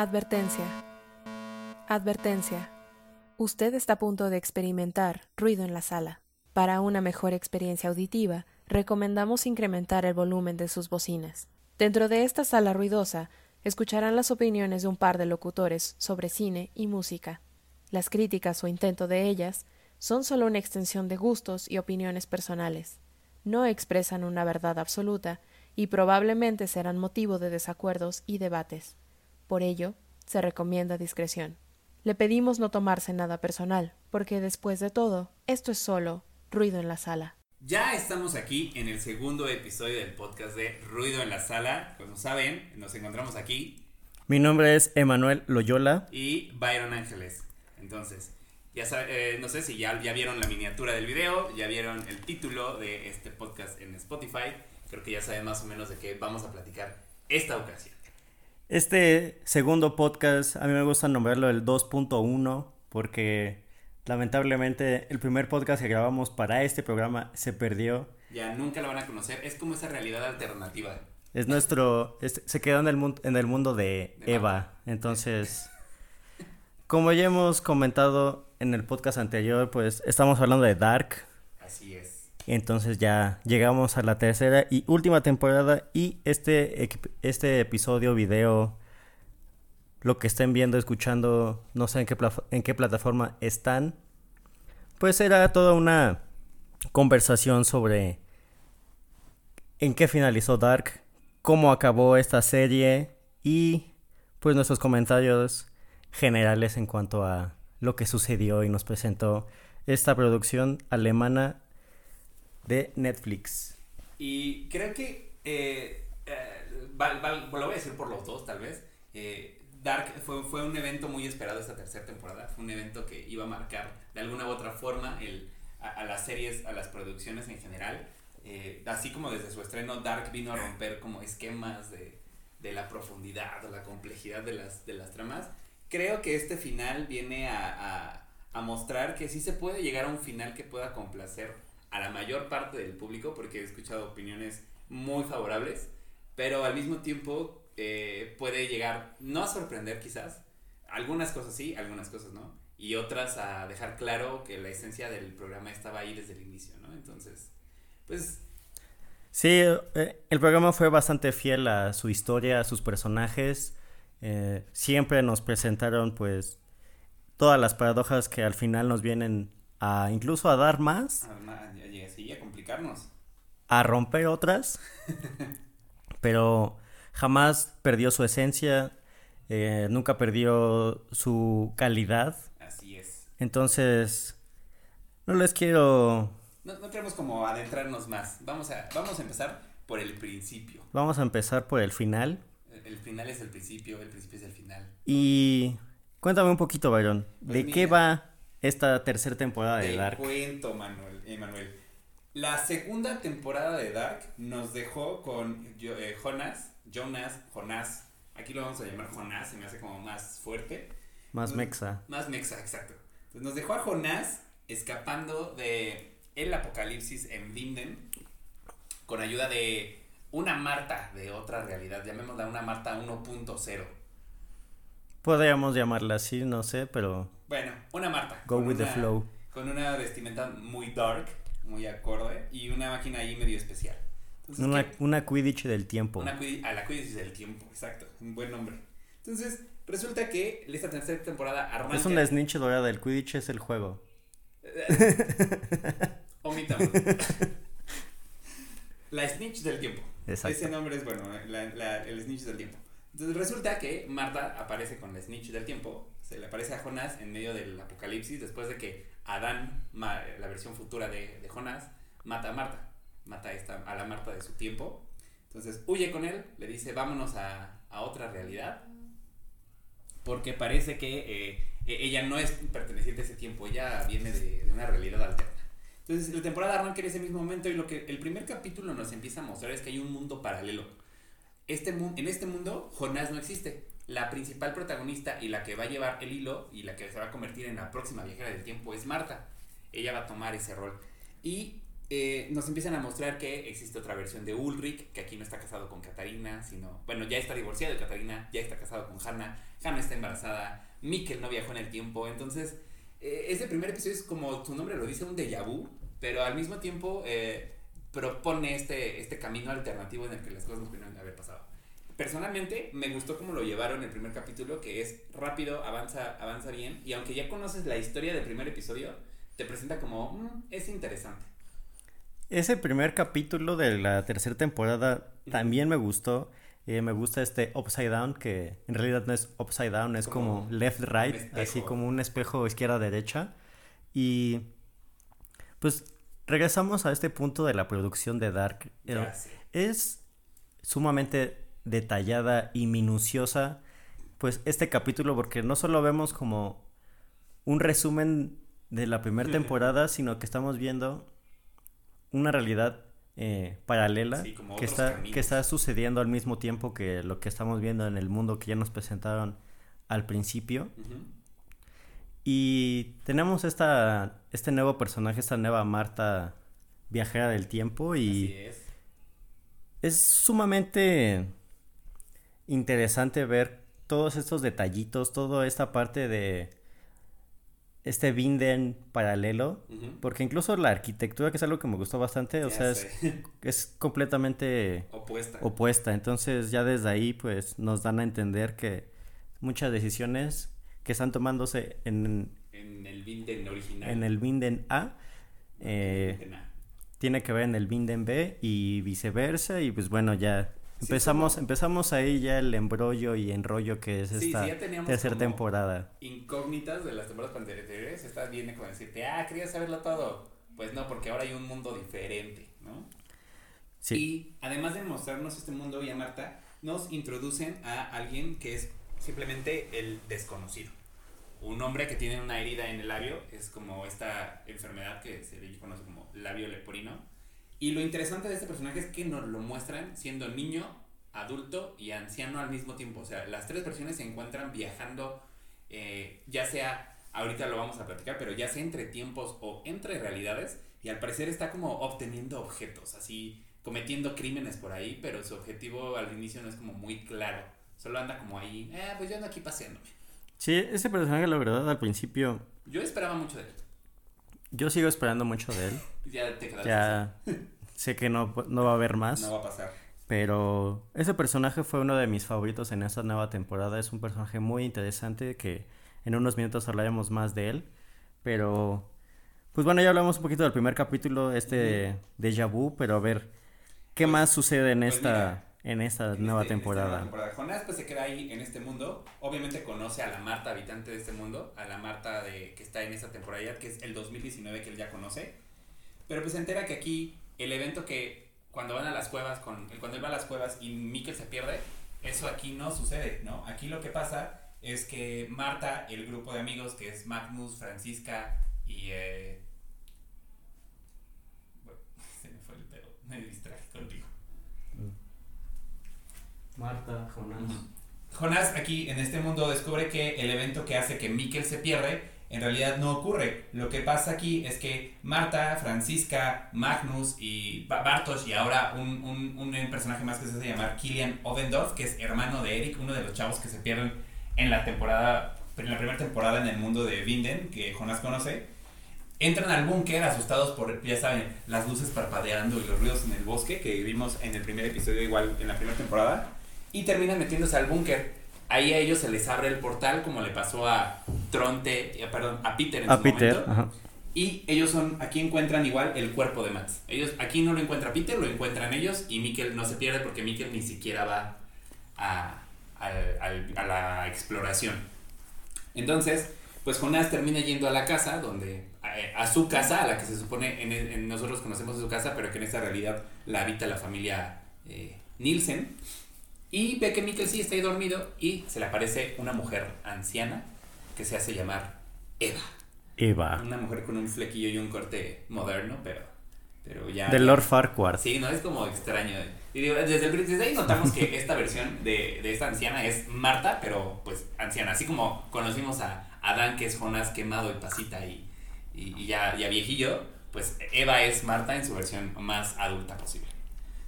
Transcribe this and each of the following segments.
Advertencia. Advertencia. Usted está a punto de experimentar ruido en la sala. Para una mejor experiencia auditiva, recomendamos incrementar el volumen de sus bocinas. Dentro de esta sala ruidosa, escucharán las opiniones de un par de locutores sobre cine y música. Las críticas o intento de ellas son solo una extensión de gustos y opiniones personales. No expresan una verdad absoluta y probablemente serán motivo de desacuerdos y debates. Por ello, se recomienda discreción. Le pedimos no tomarse nada personal, porque después de todo, esto es solo ruido en la sala. Ya estamos aquí en el segundo episodio del podcast de Ruido en la Sala. Como saben, nos encontramos aquí. Mi nombre es Emanuel Loyola. Y Byron Ángeles. Entonces, ya eh, no sé si ya, ya vieron la miniatura del video, ya vieron el título de este podcast en Spotify. Creo que ya saben más o menos de qué vamos a platicar esta ocasión. Este segundo podcast, a mí me gusta nombrarlo el 2.1 porque lamentablemente el primer podcast que grabamos para este programa se perdió. Ya nunca lo van a conocer, es como esa realidad alternativa. Es nuestro, se quedó en el, mundo, en el mundo de, Eva, entonces, como ya hemos comentado en el podcast anterior, pues estamos hablando de Dark. Así es. Entonces ya llegamos a la tercera y última temporada y este, este episodio, video, lo que estén viendo, escuchando, no sé en qué, en qué plataforma están, pues era toda una conversación sobre en qué finalizó Dark, cómo acabó esta serie y pues nuestros comentarios generales en cuanto a lo que sucedió y nos presentó esta producción alemana de Netflix. Y creo que, eh, eh, lo voy a decir por los dos tal vez, eh, Dark fue, fue un evento muy esperado esta tercera temporada, fue un evento que iba a marcar de alguna u otra forma el, a, las series, a las producciones en general. así como desde su estreno Dark vino a romper como esquemas de, de la profundidad o la complejidad de las, de las tramas. Creo que este final viene a, a, a mostrar que sí se puede llegar a un final que pueda complacer a la mayor parte del público porque he escuchado opiniones muy favorables, pero al mismo tiempo eh, puede llegar, no a sorprender quizás, algunas cosas sí, algunas cosas no, y otras a dejar claro que la esencia del programa estaba ahí desde el inicio, ¿no? Entonces, pues... Sí, eh, el programa fue bastante fiel a su historia, a sus personajes. Eh, siempre nos presentaron pues todas las paradojas que al final nos vienen a incluso a dar más. sí, a romper otras. pero jamás perdió su esencia, eh, nunca perdió su calidad. Así es. Entonces, no les quiero... No, no queremos como adentrarnos más. Vamos a, vamos a empezar por el principio. Vamos a empezar por el final. El, final es el principio, el principio es el final. Y cuéntame un poquito, Byron, ¿de pues qué va esta tercera temporada de Dark. Te cuento, Manuel, Emanuel. La segunda temporada de Dark nos dejó con eh, Jonas, Jonas, Jonas. Aquí lo vamos a llamar Jonas, se me hace como más fuerte. Más mexa. Más mexa, exacto. Entonces nos dejó a Jonás escapando de el apocalipsis en Vinden con ayuda de una Marta de otra realidad, llamémosla una Marta 1.0. Podríamos llamarla así, no sé, pero bueno, una Marta. Go with the flow. Con una vestimenta muy dark, muy acorde y una máquina ahí medio especial. una, una Quidditch del tiempo. Una a la Quidditch del tiempo, exacto. Un buen nombre. Entonces, resulta que esta tercera temporada arranca. Es una snitch dorada. El Quidditch es el juego. Omitamos. la snitch del tiempo. Exacto. Ese nombre es bueno, el snitch del tiempo. Entonces resulta que Marta aparece con la snitch del tiempo se le aparece a Jonás en medio del apocalipsis después de que Adán, la versión futura de, de Jonás, mata a Marta, mata a, esta, a la Marta de su tiempo. Entonces huye con él, le dice vámonos a, a otra realidad, porque parece que eh, e, ella no es perteneciente a ese tiempo, ella viene de, de, una realidad alterna. Entonces la temporada arranca en ese mismo momento y lo que el primer capítulo nos empieza a mostrar es que hay un mundo paralelo. Este, en este mundo Jonás no existe la principal protagonista y la que va a llevar el hilo y la que se va a convertir en la próxima viajera del tiempo es Marta. Ella va a tomar ese rol. Y eh, nos empiezan a mostrar que existe otra versión de Ulrich, que aquí no está casado con Katarina, sino, bueno, ya está divorciado de Katarina, ya está casado con Hannah, Hannah está embarazada, Mikkel no viajó en el tiempo, entonces eh, ese primer episodio es como su nombre lo dice, un déjà vu, pero al mismo tiempo eh, propone este, este camino alternativo en el que las cosas no pudieron haber pasado. Personalmente me gustó cómo lo llevaron el primer capítulo, que es rápido, avanza, avanza bien, y aunque ya conoces la historia del primer episodio, te presenta como, mm, es interesante. Ese primer capítulo de la tercera temporada también me gustó. Eh, me gusta este upside down, que en realidad no es upside down, es como, left right, así como un espejo izquierda-derecha. Y pues regresamos a este punto de la producción de Dark. Eh, es sumamente detallada y minuciosa, pues este capítulo, porque no solo vemos como un resumen de la primera temporada, sino que estamos viendo una realidad eh, paralela que, está, que está sucediendo al mismo tiempo que lo que estamos viendo en el mundo que ya nos presentaron al principio. Y tenemos esta, este nuevo personaje, esta nueva Marta viajera del tiempo y es. es sumamente interesante ver todos estos detallitos, toda esta parte de este Vinden paralelo, porque incluso la arquitectura, que es algo que me gustó bastante, o sea, es, completamente opuesta. opuesta. Entonces ya desde ahí pues nos dan a entender que muchas decisiones que están tomándose en, en el Vinden original. En el Vinden A. Eh, tiene que ver en el Vinden B y viceversa y pues bueno ya Empezamos, empezamos ahí ya el embrollo y enrollo que es esta tercera temporada. Incógnitas de las temporadas anteriores, esta viene como decirte, ah, quería saberlo todo. Pues no, porque ahora hay un mundo diferente, ¿no? Sí. Y además de mostrarnos este mundo y a Marta, nos introducen a alguien que es simplemente el desconocido. Un hombre que tiene una herida en el labio, es como esta enfermedad que se le conoce como labio leporino y lo interesante de este personaje es que nos lo muestran siendo niño, adulto y anciano al mismo tiempo. O sea, las tres personas se encuentran viajando, eh, ya sea, ahorita lo vamos a platicar, pero ya sea entre tiempos o entre realidades. Y al parecer está como obteniendo objetos, así cometiendo crímenes por ahí, pero su objetivo al inicio no es como muy claro. Solo anda como ahí, eh, pues yo ando aquí paseándome. Sí, ese personaje, la verdad, al principio. Yo esperaba mucho de él. Yo sigo esperando mucho de él. ya te quedaste. Ya sé que no, no va a haber más. No va a pasar. Pero ese personaje fue uno de mis favoritos en esta nueva temporada. Es un personaje muy interesante que en unos minutos hablaremos más de él. Pero, pues bueno, ya hablamos un poquito del primer capítulo, este de Déjà Vu, pero a ver, ¿qué pues, más sucede en pues esta en esta nueva este, temporada. Jonás pues se queda ahí en este mundo. Obviamente conoce a la Marta habitante de este mundo, a la Marta de, que está en esta temporada, que es el 2019 que él ya conoce. Pero pues se entera que aquí el evento que cuando van a las cuevas, con, cuando él va a las cuevas y Mikkel se pierde, eso aquí no sucede, ¿no? Aquí lo que pasa es que Marta, el grupo de amigos que es Magnus, Francisca y... Eh, bueno, se me fue el pedo, me distraje contigo. Marta, Jonás. Jonás aquí en este mundo descubre que el evento que hace que Mikkel se pierde en realidad no ocurre. Lo que pasa aquí es que Marta, Francisca, Magnus y Bartosz y ahora un, un, un personaje más que se hace llamar Killian Ovendorf, que es hermano de Eric, uno de los chavos que se pierden en la temporada, en la primera temporada en el mundo de Vinden, que Jonás conoce, entran al búnker asustados por, ya saben, las luces parpadeando y los ruidos en el bosque que vimos en el primer episodio igual en la primera temporada y terminan metiéndose al búnker. Ahí a ellos se les abre el portal, como le pasó a Tronte, eh, perdón, a Peter en a Peter, Y ellos son, aquí encuentran igual el cuerpo de Max. Ellos, aquí no lo encuentra Peter, lo encuentran ellos y Mikkel no se pierde porque Mikkel ni siquiera va a, a, la exploración. Entonces, pues Jonás termina yendo a la casa, donde a, su casa, a la que se supone en, nosotros conocemos su casa, pero que en esta realidad la habita la familia eh, Nielsen. Y ve que Mikkel sí está ahí dormido y se le aparece una mujer anciana que se hace llamar Eva. Eva. Una mujer con un flequillo y un corte moderno, pero, pero ya... De Lord Farquhar. Sí, no, es como extraño. Y desde, desde ahí notamos que esta versión de, de, esta anciana es Marta, pero pues anciana. Así como conocimos a Adán, que es Jonás quemado y pasita y, y, ya, ya viejillo, pues Eva es Marta en su versión más adulta posible.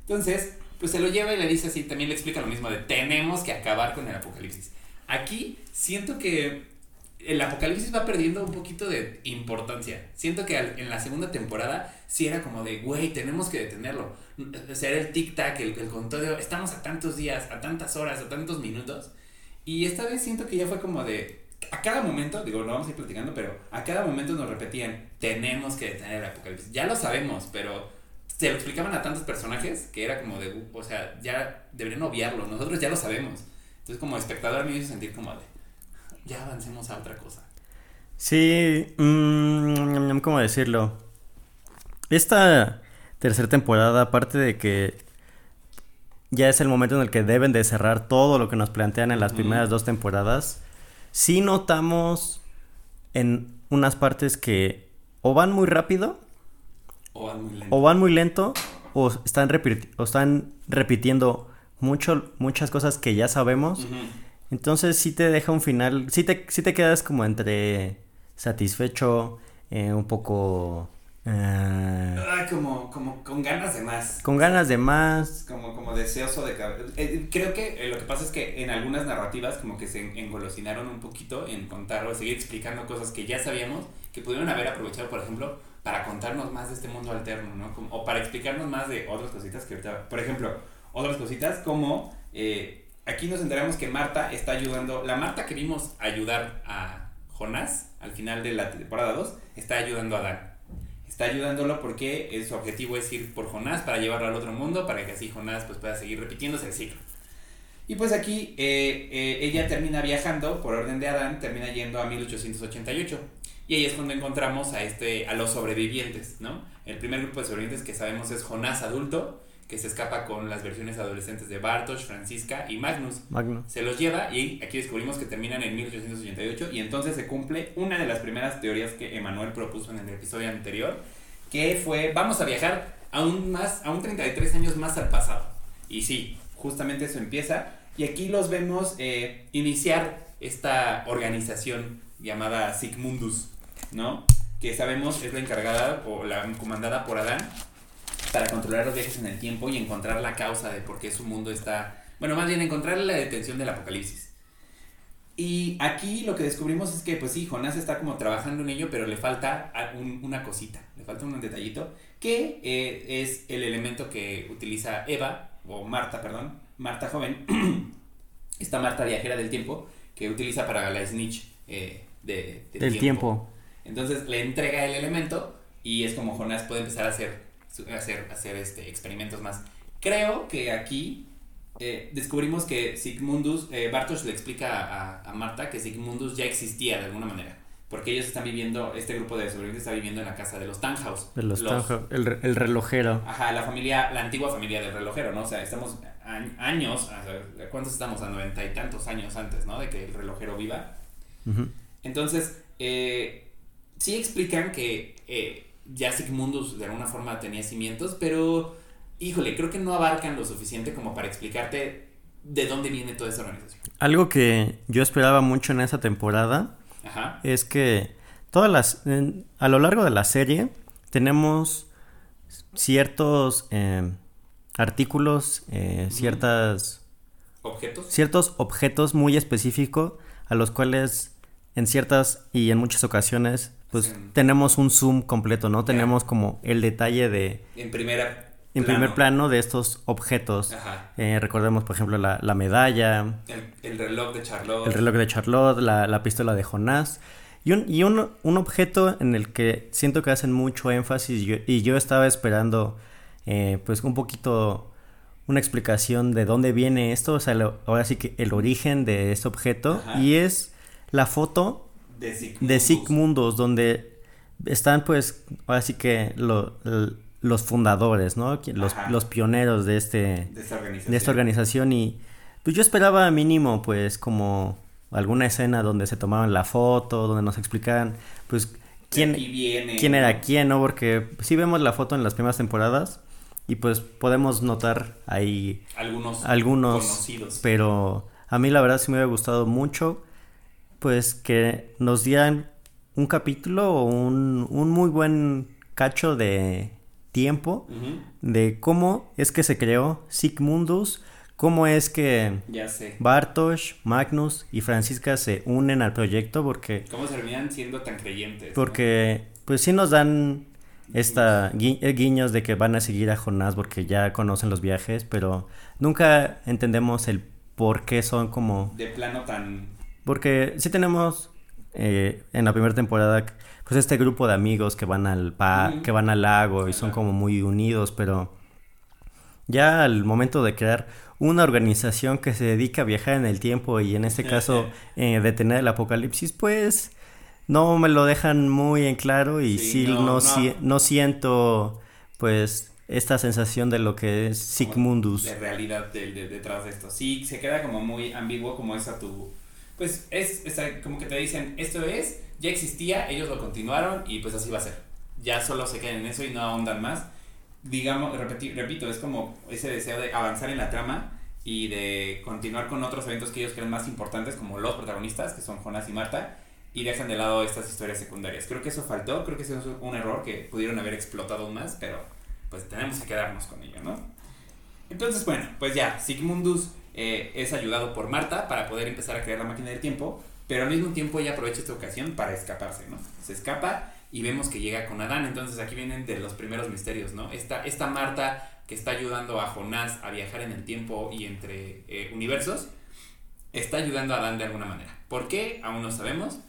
Entonces, pues se lo lleva y le dice así, también le explica lo mismo de tenemos que acabar con el apocalipsis. Aquí siento que el apocalipsis va perdiendo un poquito de importancia. Siento que en la segunda temporada sí era como de, güey, tenemos que detenerlo. O sea, era el tic-tac, el, el conteo, estamos a tantos días, a tantas horas, a tantos minutos. Y esta vez siento que ya fue como de, a cada momento, digo, no vamos a ir platicando, pero a cada momento nos repetían, tenemos que detener el apocalipsis. Ya lo sabemos, pero se lo explicaban a tantos personajes que era como de, o sea, ya deberían obviarlo, nosotros ya lo sabemos. Entonces como espectador me hizo sentir como de, ya avancemos a otra cosa. Sí, mmm, ¿cómo decirlo? Esta tercera temporada, aparte de que ya es el momento en el que deben de cerrar todo lo que nos plantean en las primeras dos temporadas, sí notamos en unas partes que o van muy rápido o van muy lento o, van muy lento, o están, o están repitiendo mucho, muchas cosas que ya sabemos. Entonces sí te deja un final, sí te, sí te quedas como entre satisfecho, eh, un poco... Uh, como, como con ganas de más. Con ganas de más. Como, como deseoso de... Eh, creo que lo que pasa es que en algunas narrativas como que se engolosinaron un poquito en contar o seguir explicando cosas que ya sabíamos, que pudieron haber aprovechado, por ejemplo, para contarnos más de este mundo alterno, ¿no? O para explicarnos más de otras cositas que ahorita... Por ejemplo, otras cositas como... Eh, aquí nos enteramos que Marta está ayudando, la Marta que vimos ayudar a Jonás al final de la temporada 2, está ayudando a Dan. Está ayudándolo porque su objetivo es ir por Jonás para llevarlo al otro mundo, para que así Jonás pues, pueda seguir repitiéndose el ciclo. Y pues aquí eh, eh, ella termina viajando, por orden de Adán, termina yendo a 1888. Y ahí es cuando encontramos a, este, a los sobrevivientes, ¿no? El primer grupo de sobrevivientes que sabemos es Jonás adulto, que se escapa con las versiones adolescentes de Bartosz, Francisca y Magnus. Magnus. Se los lleva y aquí descubrimos que terminan en 1888 y entonces se cumple una de las primeras teorías que Emanuel propuso en el episodio anterior, que fue vamos a viajar aún más, a un 33 años más al pasado. Y sí, justamente eso empieza y aquí los vemos eh, iniciar esta organización llamada Sigmundus, ¿no? Que sabemos es la encargada o la comandada por Adán para controlar los viajes en el tiempo y encontrar la causa de por qué su mundo está... Bueno, más bien encontrar la detención del apocalipsis. Y aquí lo que descubrimos es que, pues sí, Jonás está como trabajando en ello, pero le falta una cosita, le falta un detallito, que eh, es el elemento que utiliza Eva, o Marta, perdón, Marta joven, esta Marta viajera del tiempo, que utiliza para la snitch eh, de, del tiempo. Entonces le entrega el elemento y es como Jonás puede empezar a hacer hacer, hacer este, experimentos más. Creo que aquí eh, descubrimos que Sigmundus, eh, Bartosz le explica a, Marta que Sigmundus ya existía de alguna manera. Porque ellos están viviendo, este grupo de sobrevivientes está viviendo en la casa de los Tannhaus. De los, el, el, relojero. Ajá, la familia, la antigua familia del relojero, ¿no? O sea, estamos años, ¿cuántos estamos? A noventa y tantos años antes, ¿no? De que el relojero viva. Entonces, eh, sí explican que ya Sigmundus de alguna forma tenía cimientos, pero híjole, creo que no abarcan lo suficiente como para explicarte de dónde viene toda esa organización. Algo que yo esperaba mucho en esa temporada es que todas las a lo largo de la serie tenemos ciertos eh, artículos, eh, ciertas objetos, ciertos objetos muy específicos a los cuales en ciertas y en muchas ocasiones pues tenemos un zoom completo, ¿no? Tenemos como el detalle de... En primera... En primer plano de estos objetos. Eh, recordemos, por ejemplo, la, medalla. El, reloj de Charlotte. El reloj de Charlotte, la, pistola de Jonás. Y, un, y un, objeto en el que siento que hacen mucho énfasis y yo, estaba esperando eh, pues un poquito una explicación de dónde viene esto, o sea, ahora sí que el origen de este objeto y es la foto de Sigmundos, donde están pues ahora sí que los fundadores, ¿no? Los, los pioneros de, este, de esta, organización. y pues yo esperaba mínimo pues como alguna escena donde se tomaban la foto, donde nos explicaran pues quién, quién era quién, ¿no? Porque sí vemos la foto en las primeras temporadas y pues podemos notar ahí algunos, algunos conocidos. Pero a mí la verdad sí me hubiera gustado mucho pues que nos dieran un capítulo o un, un muy buen cacho de, tiempo de cómo es que se creó Sigmundus, cómo es que Ya sé. Bartosz, Magnus y Francisca se unen al proyecto porque ¿Cómo terminan siendo tan creyentes? no? porque pues sí nos dan esta gui- eh, guiños de que van a seguir a Jonás porque ya conocen los viajes, pero nunca entendemos el por qué son como De plano tan... porque sí tenemos eh, en la primera temporada pues este grupo de amigos que van al pa- que van al lago y son como muy unidos, pero ya al momento de crear una organización que se dedica a viajar en el tiempo y en este caso eh, detener el apocalipsis, pues no me lo dejan muy en claro y Sí, sí, no, no, no. si- no siento pues esta sensación de lo que es Sigmundus. de realidad de- detrás de esto. Sí, se queda como muy ambiguo como esa tu... Pues es, es como que te dicen, esto es, ya existía, ellos lo continuaron y pues así va a ser. Ya solo se quedan en eso y no ahondan más. Digamos, repeti- repito, es como ese deseo de avanzar en la trama y de continuar con otros eventos que ellos creen más importantes como los protagonistas, que son Jonas y Marta, y dejan de lado estas historias secundarias. Creo que eso faltó, creo que eso es un error que pudieron haber explotado más, pero pues tenemos que quedarnos con ello, ¿no? Entonces, bueno, pues ya, Sigmundus eh, es ayudado por Marta para poder empezar a crear la máquina del tiempo, pero al mismo tiempo ella aprovecha esta ocasión para escaparse, ¿no? Se escapa y vemos que llega con Adán, entonces aquí vienen de los primeros misterios, ¿no? Esta, Marta que está ayudando a Jonás a viajar en el tiempo y entre eh, universos, está ayudando a Adán de alguna manera. ¿Por qué? Aún no sabemos.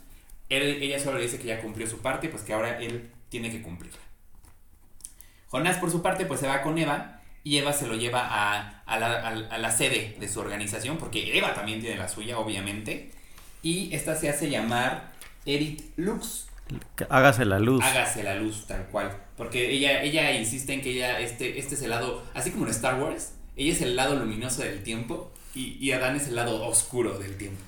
Ella solo le dice que ya cumplió su parte, pues que ahora él tiene que cumplirla. Jonás, por su parte, pues se va con Eva y Eva se lo lleva a, a la, a- a la sede de su organización, porque Eva también tiene la suya, obviamente. Y esta se hace llamar Erit Lux. Hágase la luz. Hágase la luz, tal cual. Porque ella, ella insiste en que ella, este, este es el lado, así como en Star Wars, ella es el lado luminoso del tiempo y, y Adán es el lado oscuro del tiempo.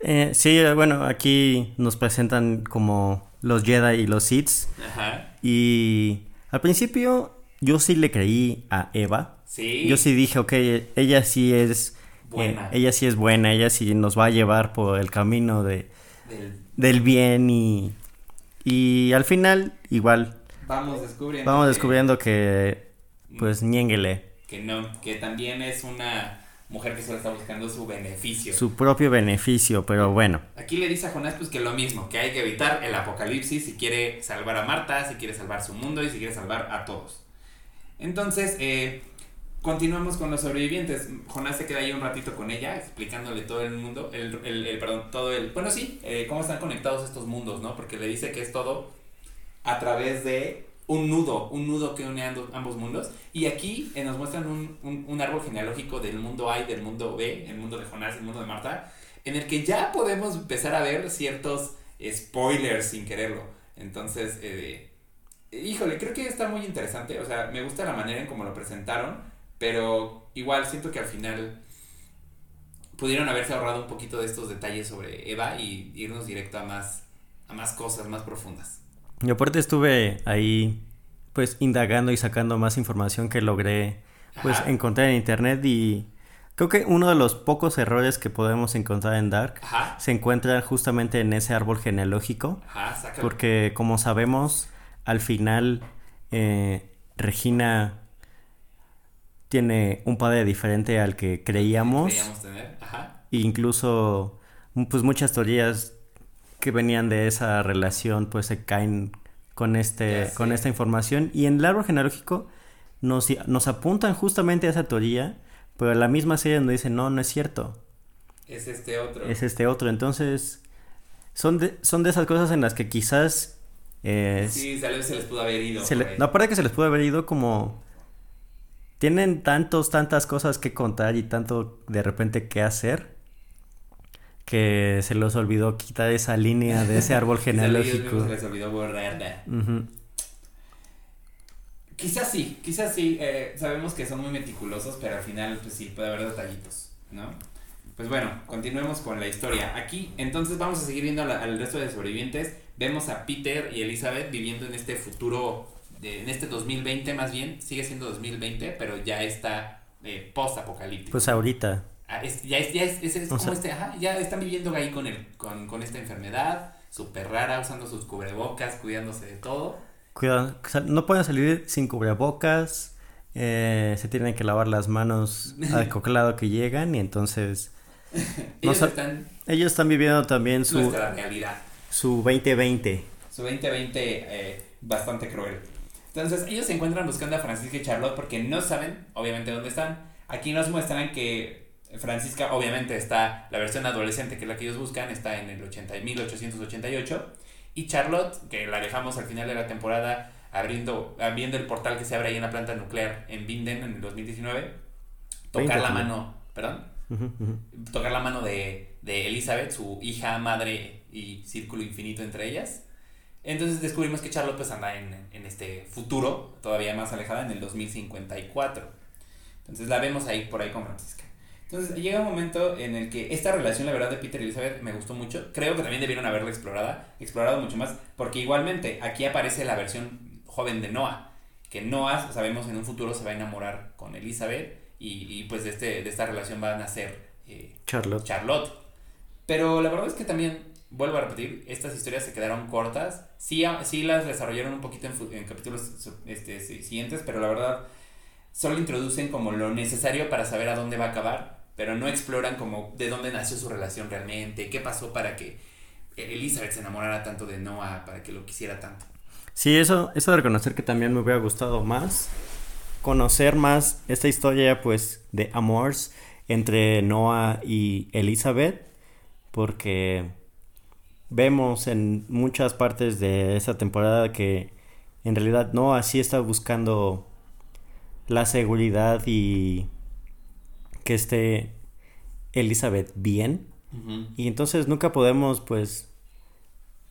Eh, sí, bueno, aquí nos presentan como los Jedi y los Sith. Ajá. Y al principio yo sí le creí a Eva. Sí. Yo sí dije, ok, ella sí es Buena. eh, ella sí es buena, ella sí nos va a llevar por el camino de, Del- del bien y, y al final igual vamos descubriendo. vamos que- descubriendo que pues niénguele que no, que también es una mujer que solo está buscando su beneficio. su propio beneficio, pero bueno. Aquí le dice a Jonás pues que lo mismo, que hay que evitar el apocalipsis si quiere salvar a Marta, si quiere salvar su mundo y si quiere salvar a todos. Entonces, eh, continuamos con los sobrevivientes. Jonás se queda ahí un ratito con ella, explicándole todo el mundo, el, el- perdón, todo el, bueno sí, eh, cómo están conectados estos mundos, ¿no? Porque le dice que es todo a través de un nudo, un nudo que une ambos mundos. Y aquí eh, nos muestran un, un- un árbol genealógico del mundo A y del mundo B, el mundo de Jonás, el mundo de Marta, en el que ya podemos empezar a ver ciertos spoilers sin quererlo. Entonces, eh, híjole, creo que está muy interesante. O sea, me gusta la manera en cómo lo presentaron, pero igual siento que al final pudieron haberse ahorrado un poquito de estos detalles sobre Eva y irnos directo a más, a más cosas más profundas. Y aparte estuve ahí pues indagando y sacando más información que logré pues Ajá. encontrar en internet y creo que uno de los pocos errores que podemos encontrar en Dark Ajá, se encuentra justamente en ese árbol genealógico ajá, porque como sabemos al final eh, Regina tiene un padre diferente al que creíamos. Creíamos tener, ajá. e incluso pues muchas teorías que venían de esa relación pues se caen con este con esta información. Y en el árbol genealógico nos, nos apuntan justamente a esa teoría pero la misma serie nos dice no no es cierto Es este otro. es este otro. Entonces son de, son de esas cosas en las que quizás eh, Sí, tal vez se les pudo haber ido. se le- no, aparte que se les pudo haber ido como tienen tantos, tantas cosas que contar y tanto de repente que hacer que se les olvidó quitar esa línea de ese árbol genealógico. Se les olvidó borrarla. Quizás sí, quizás sí. eh, sabemos que son muy meticulosos, pero al final, pues sí, puede haber detallitos, ¿no? Pues bueno, continuemos con la historia. Aquí, entonces, vamos a seguir viendo al resto de sobrevivientes. Vemos a Peter y Elizabeth viviendo en este futuro, de- en este 2020 más bien. Sigue siendo 2020, pero ya está eh, post-apocalíptico. Pues ahorita. Ah, es- ya es, ya es, es- es O como sea- este, ajá, ya están viviendo ahí con, el, con, con esta enfermedad súper rara, usando sus cubrebocas, cuidándose de todo. Cuidado, no pueden salir sin cubrebocas, eh, se tienen que lavar las manos al coclado que llegan y entonces... ellos, están, ellos están viviendo también su... realidad. Su 2020. Su 2020 eh, bastante cruel. Entonces ellos se encuentran buscando a Francisca y Charlotte porque no saben, obviamente, dónde están. Aquí nos muestran que Francisca, obviamente, está la versión adolescente, que es la que ellos buscan, está en el 80, 1888. Y Charlotte, que la dejamos al final de la temporada abriendo, viendo el portal que se abre ahí en la planta nuclear en Binden en el 2019, tocar la mano, perdón, tocar la mano de, de Elizabeth, su hija, madre y círculo infinito entre ellas. Entonces descubrimos que Charlotte pues anda en, en, este futuro, todavía más alejada, en el 2054. Entonces la vemos ahí por ahí con Francisca. Entonces llega un momento en el que esta relación, la verdad, de Peter y Elizabeth me gustó mucho. Creo que también debieron haberla explorada, explorado mucho más, porque igualmente aquí aparece la versión joven de Noah, que Noah, sabemos, en un futuro se va a enamorar con Elizabeth y, y pues de, este, de esta relación va a nacer eh, Charlotte. Charlotte. Pero la verdad es que también, vuelvo a repetir, estas historias se quedaron cortas. Sí, sí las desarrollaron un poquito en, en capítulos este, siguientes, pero la verdad solo introducen como lo necesario para saber a dónde va a acabar pero no exploran como de dónde nació su relación realmente, qué pasó para que Elizabeth se enamorara tanto de Noah, para que lo quisiera tanto. Sí, eso, eso de reconocer que también me hubiera gustado más, conocer más esta historia pues de amores entre Noah y Elizabeth, porque vemos en muchas partes de esta temporada que en realidad Noah sí está buscando la seguridad y que esté Elizabeth bien. Y entonces nunca podemos, pues,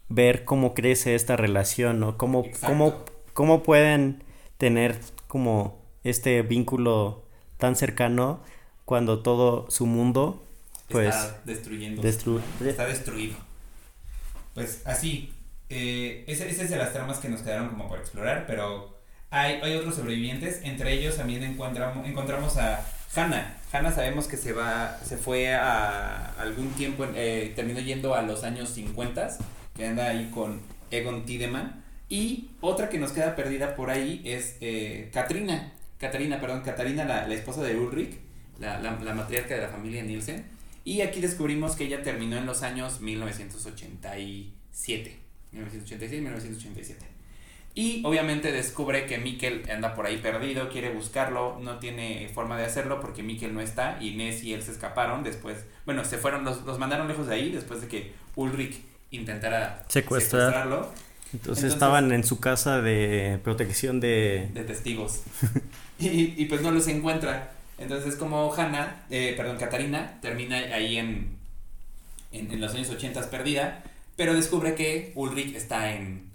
ver cómo crece esta relación, o Cómo, cómo, cómo pueden tener como este vínculo tan cercano cuando todo su mundo, pues... Está destruyendo. está destruido. Pues así, eh, ese es de las tramas que nos quedaron como por explorar, pero hay, hay otros sobrevivientes, entre ellos también encontramos, encontramos a Hannah. Hannah sabemos que se va, se fue a algún tiempo, eh, terminó yendo a los años 50, que anda ahí con Egon Tiedemann. Y otra que nos queda perdida por ahí es eh, Katrina, Katarina, perdón, Katarina, la, la esposa de Ulrich, la, la, la, matriarca de la familia Nielsen. Y aquí descubrimos que ella terminó en los años 1987. 1986-1987. Y obviamente descubre que Mikkel anda por ahí perdido, quiere buscarlo, no tiene forma de hacerlo porque Mikkel no está y Ness y él se escaparon después, bueno, se fueron, los, los mandaron lejos de ahí después de que Ulrich intentara secuestrarlo. Entonces, estaban en su casa de protección de... De testigos. y, y, pues no los encuentra. Entonces como Hannah, eh, perdón, Katarina, termina ahí en, en, los años 80 perdida, pero descubre que Ulrich está en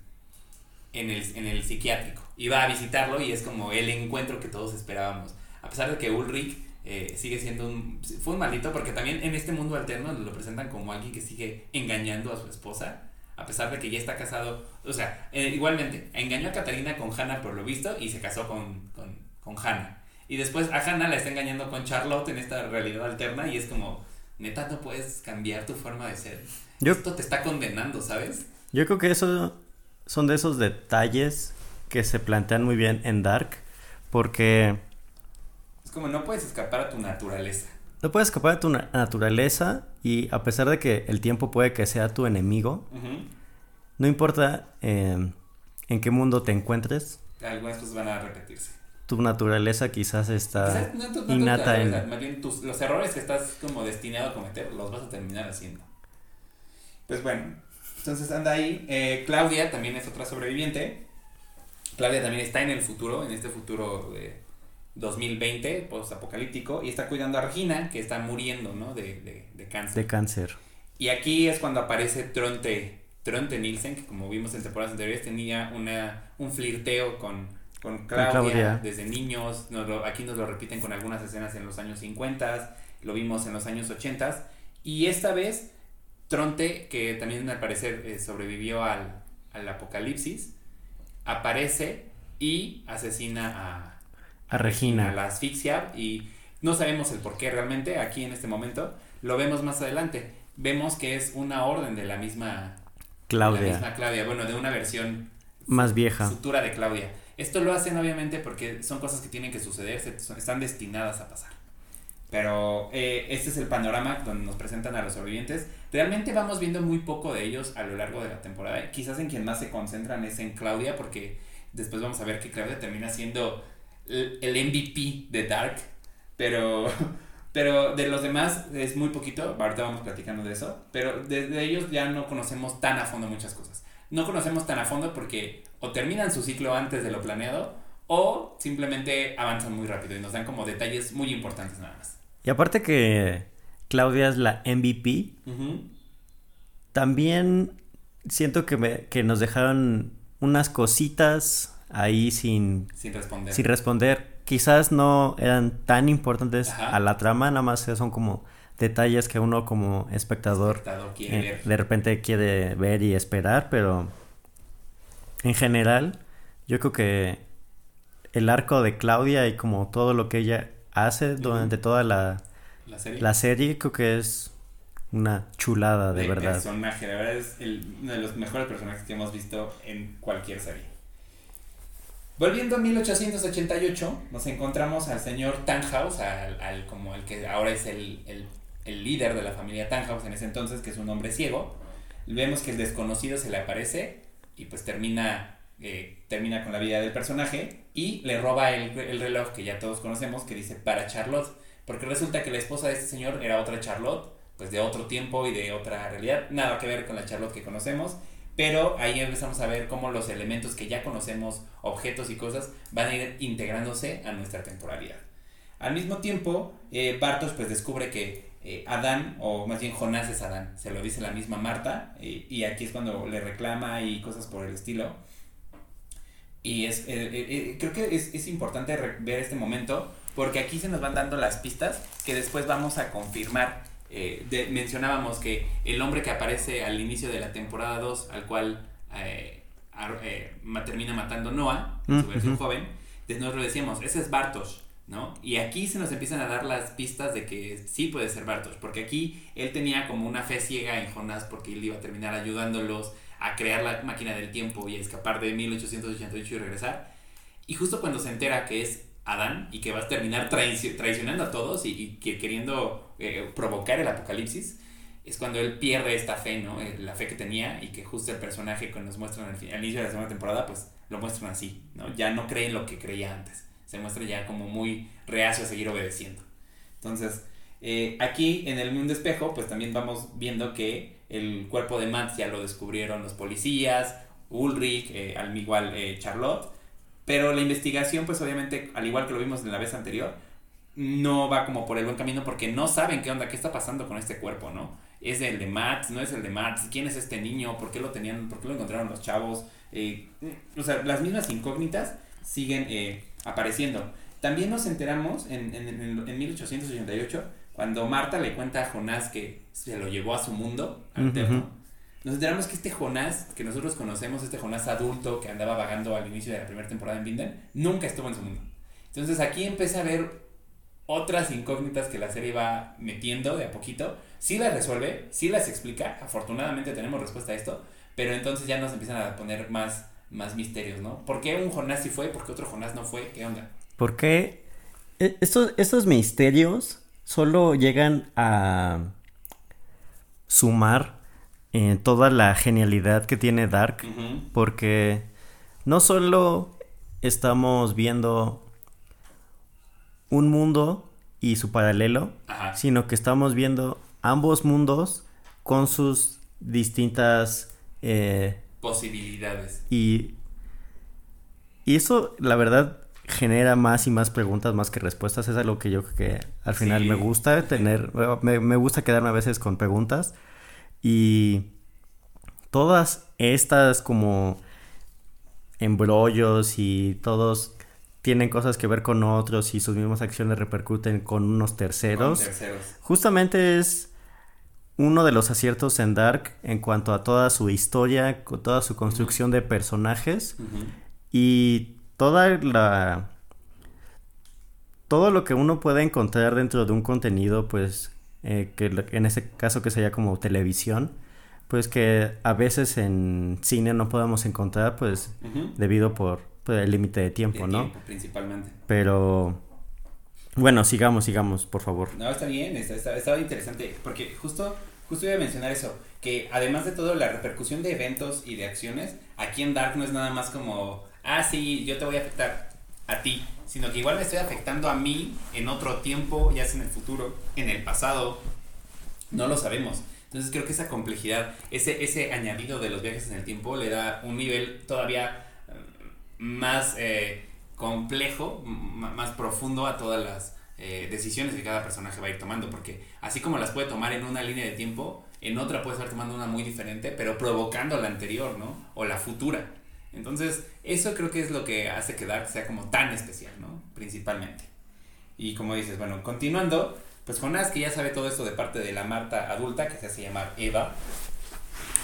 en el, en el psiquiátrico. Iba a visitarlo y es como el encuentro que todos esperábamos. A pesar de que Ulrich eh, sigue siendo un... Fue un maldito porque también en este mundo alterno lo presentan como alguien que sigue engañando a su esposa. A pesar de que ya está casado. O sea, eh, igualmente, engañó a Catarina con Hannah por lo visto y se casó con, con, con Hannah. Y después a Hannah la está engañando con Charlotte en esta realidad alterna y es como, neta, no puedes cambiar tu forma de ser. Esto te está condenando, ¿sabes? Yo creo que eso son de esos detalles que se plantean muy bien en Dark, porque... Es como no puedes escapar a tu naturaleza. No puedes escapar a tu naturaleza y a pesar de que el tiempo puede que sea tu enemigo, no importa em, en qué mundo te encuentres. Algunas cosas van a repetirse. Tu naturaleza quizás está innata en... Más bien los errores que estás como destinado a cometer los vas a terminar haciendo. Pues bueno, entonces anda ahí. Eh, Claudia también es otra sobreviviente. Claudia también está en el futuro, en este futuro de 2020, post-apocalíptico, y está cuidando a Regina, que está muriendo, ¿no? De, de, de cáncer. De cáncer. Y aquí es cuando aparece Tronte, Tronte Nielsen, que como vimos en temporadas anteriores tenía una, un flirteo con, con Claudia, desde niños. aquí nos lo repiten con algunas escenas en los años 50, lo vimos en los años 80. Y esta vez Tronte, que también al parecer eh, sobrevivió al, apocalipsis, aparece y asesina a, a Regina. A la asfixia y no sabemos el por qué realmente aquí en este momento. Lo vemos más adelante. Vemos que es una orden de la misma Claudia. La misma Claudia, bueno, de una versión más vieja. Futura de Claudia. Esto lo hacen obviamente porque son cosas que tienen que suceder, están destinadas a pasar. Pero eh, este es el panorama donde nos presentan a los sobrevivientes. Realmente vamos viendo muy poco de ellos a lo largo de la temporada. Quizás en quien más se concentran es en Claudia, porque después vamos a ver que Claudia termina siendo el MVP de Dark. Pero, pero de los demás es muy poquito. Ahorita vamos platicando de eso. Pero de, ellos ya no conocemos tan a fondo muchas cosas. No conocemos tan a fondo porque o terminan su ciclo antes de lo planeado o simplemente avanzan muy rápido y nos dan como detalles muy importantes nada más. Y aparte que Claudia es la MVP, también siento que, me, que nos dejaron unas cositas ahí sin, sin responder. Sin responder. Quizás no eran tan importantes a la trama, nada más son como detalles que uno como espectador, eh, de repente quiere ver y esperar, pero en general yo creo que el arco de Claudia y como todo lo que ella hace durante toda la, la, serie. creo que es una chulada de, verdad. personaje, de verdad es uno de los mejores personajes que hemos visto en cualquier serie. Volviendo a 1888, nos encontramos al señor Tannhaus, al, como el que ahora es el, el, líder de la familia Tannhaus en ese entonces, que es un hombre ciego. Vemos que el desconocido se le aparece y pues termina eh, termina con la vida del personaje y le roba el, reloj que ya todos conocemos que dice para Charlotte. Porque resulta que la esposa de este señor era otra Charlotte, pues de otro tiempo y de otra realidad. Nada que ver con la Charlotte que conocemos. Pero ahí empezamos a ver cómo los elementos que ya conocemos, objetos y cosas, van a ir integrándose a nuestra temporalidad. Al mismo tiempo, eh, Bartos pues descubre que eh, Adán, o más bien Jonás es Adán, se lo dice la misma Marta, y aquí es cuando le reclama y cosas por el estilo. Y es, eh, eh, eh, creo que es, es, importante ver este momento porque aquí se nos van dando las pistas que después vamos a confirmar. mencionábamos que el hombre que aparece al inicio de la temporada 2, al cual termina matando Noah, su versión joven, nosotros decíamos, ese es Bartosz, ¿no? Y aquí se nos empiezan a dar las pistas de que sí puede ser Bartosz, porque aquí él tenía como una fe ciega en Jonás porque él iba a terminar ayudándolos a crear la máquina del tiempo y a escapar de 1888 y regresar. Y justo cuando se entera que es Adán y que va a terminar traicionando a todos y, que queriendo eh, provocar el apocalipsis, es cuando él pierde esta fe, ¿no? Eh, la fe que tenía y que justo el personaje que nos muestran al, inicio de la segunda temporada, pues lo muestran así, ¿no? Ya no cree en lo que creía antes, se muestra ya como muy reacio a seguir obedeciendo. Entonces, eh, aquí en el mundo espejo, pues también vamos viendo que el cuerpo de Max ya lo descubrieron los policías, Ulrich, eh, al igual eh, Charlotte. Pero la investigación, pues obviamente, al igual que lo vimos en la vez anterior, no va como por el buen camino porque no saben qué onda, qué está pasando con este cuerpo, ¿no? ¿Es el de Max? ¿No es el de Max? ¿Quién es este niño? ¿Por qué lo tenían? ¿Por qué lo encontraron los chavos? O sea, las mismas incógnitas siguen apareciendo. También nos enteramos en, en, en, en 1888 cuando Marta le cuenta a Jonás que se lo llevó a su mundo alterno, nos enteramos que este Jonás, que nosotros conocemos, este Jonás adulto que andaba vagando al inicio de la primera temporada en Binden, nunca estuvo en su mundo. Entonces aquí empieza a ver otras incógnitas que la serie va metiendo de a poquito. Sí las resuelve, sí las explica, afortunadamente tenemos respuesta a esto, pero entonces ya nos empiezan a poner más, más misterios, ¿no? ¿Por qué un Jonás sí fue? ¿Por qué otro Jonás no fue? ¿Qué onda? ¿Por qué e, estos, estos misterios solo llegan a sumar eh, toda la genialidad que tiene Dark, porque no solo estamos viendo un mundo y su paralelo, sino que estamos viendo ambos mundos con sus distintas eh, posibilidades. Y, y eso, la verdad, genera más y más preguntas más que respuestas. Es algo que yo creo que al final me gusta tener, me, me, gusta quedarme a veces con preguntas. Y todas estas como embrollos y todos tienen cosas que ver con otros y sus mismas acciones repercuten con unos terceros. Justamente es uno de los aciertos en Dark en cuanto a toda su historia, toda su construcción de personajes. Y toda la... Todo lo que uno puede encontrar dentro de un contenido, pues, eh, que en ese caso que sería como televisión, pues que a veces en cine no podemos encontrar, pues debido por pues, el límite de tiempo, ¿no? Tiempo, principalmente. Pero bueno, sigamos, sigamos, por favor. No, está bien, está, está, interesante, porque justo, justo iba a mencionar eso, que además de todo, la repercusión de eventos y de acciones, aquí en Dark no es nada más como, ah, sí, yo te voy a afectar a ti, sino que igual me estoy afectando a mí en otro tiempo, ya sea en el futuro, en el pasado, no lo sabemos. Entonces creo que esa complejidad, ese, ese añadido de los viajes en el tiempo le da un nivel todavía mm, más eh, complejo, más profundo a todas las eh, decisiones que cada personaje va a ir tomando, porque así como las puede tomar en una línea de tiempo, en otra puede estar tomando una muy diferente, pero provocando la anterior, ¿no? O la futura. Entonces, eso creo que es lo que hace que Dark sea como tan especial, ¿no? Principalmente. Y como dices, bueno, continuando, pues Jonás, que ya sabe todo esto de parte de la Marta adulta, que se hace llamar Eva,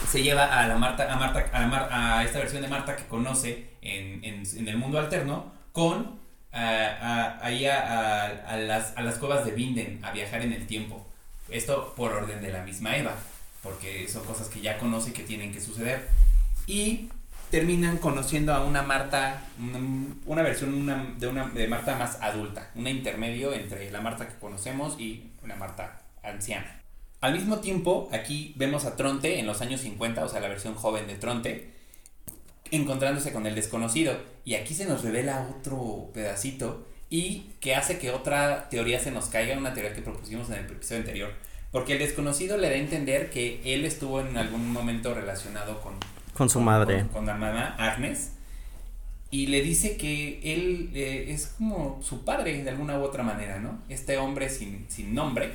se lleva a la Marta, a Marta, a, esta versión de Marta que conoce en, en el mundo alterno, con ahí a, las, a las cuevas de Vinden, a viajar en el tiempo. Esto por orden de la misma Eva, porque son cosas que ya conoce que tienen que suceder. Y terminan conociendo a una Marta, una, versión de una de Marta más adulta, una intermedio entre la Marta que conocemos y una Marta anciana. Al mismo tiempo, aquí vemos a Tronte en los años 50, o sea, la versión joven de Tronte, encontrándose con el desconocido. Y aquí se nos revela otro pedacito y que hace que otra teoría se nos caiga, una teoría que propusimos en el episodio anterior. Porque el desconocido le da a entender que él estuvo en algún momento relacionado con... Con su madre. Con, la mamá Agnes. Y le dice que él eh, es como su padre de alguna u otra manera, ¿no? Este hombre sin, sin nombre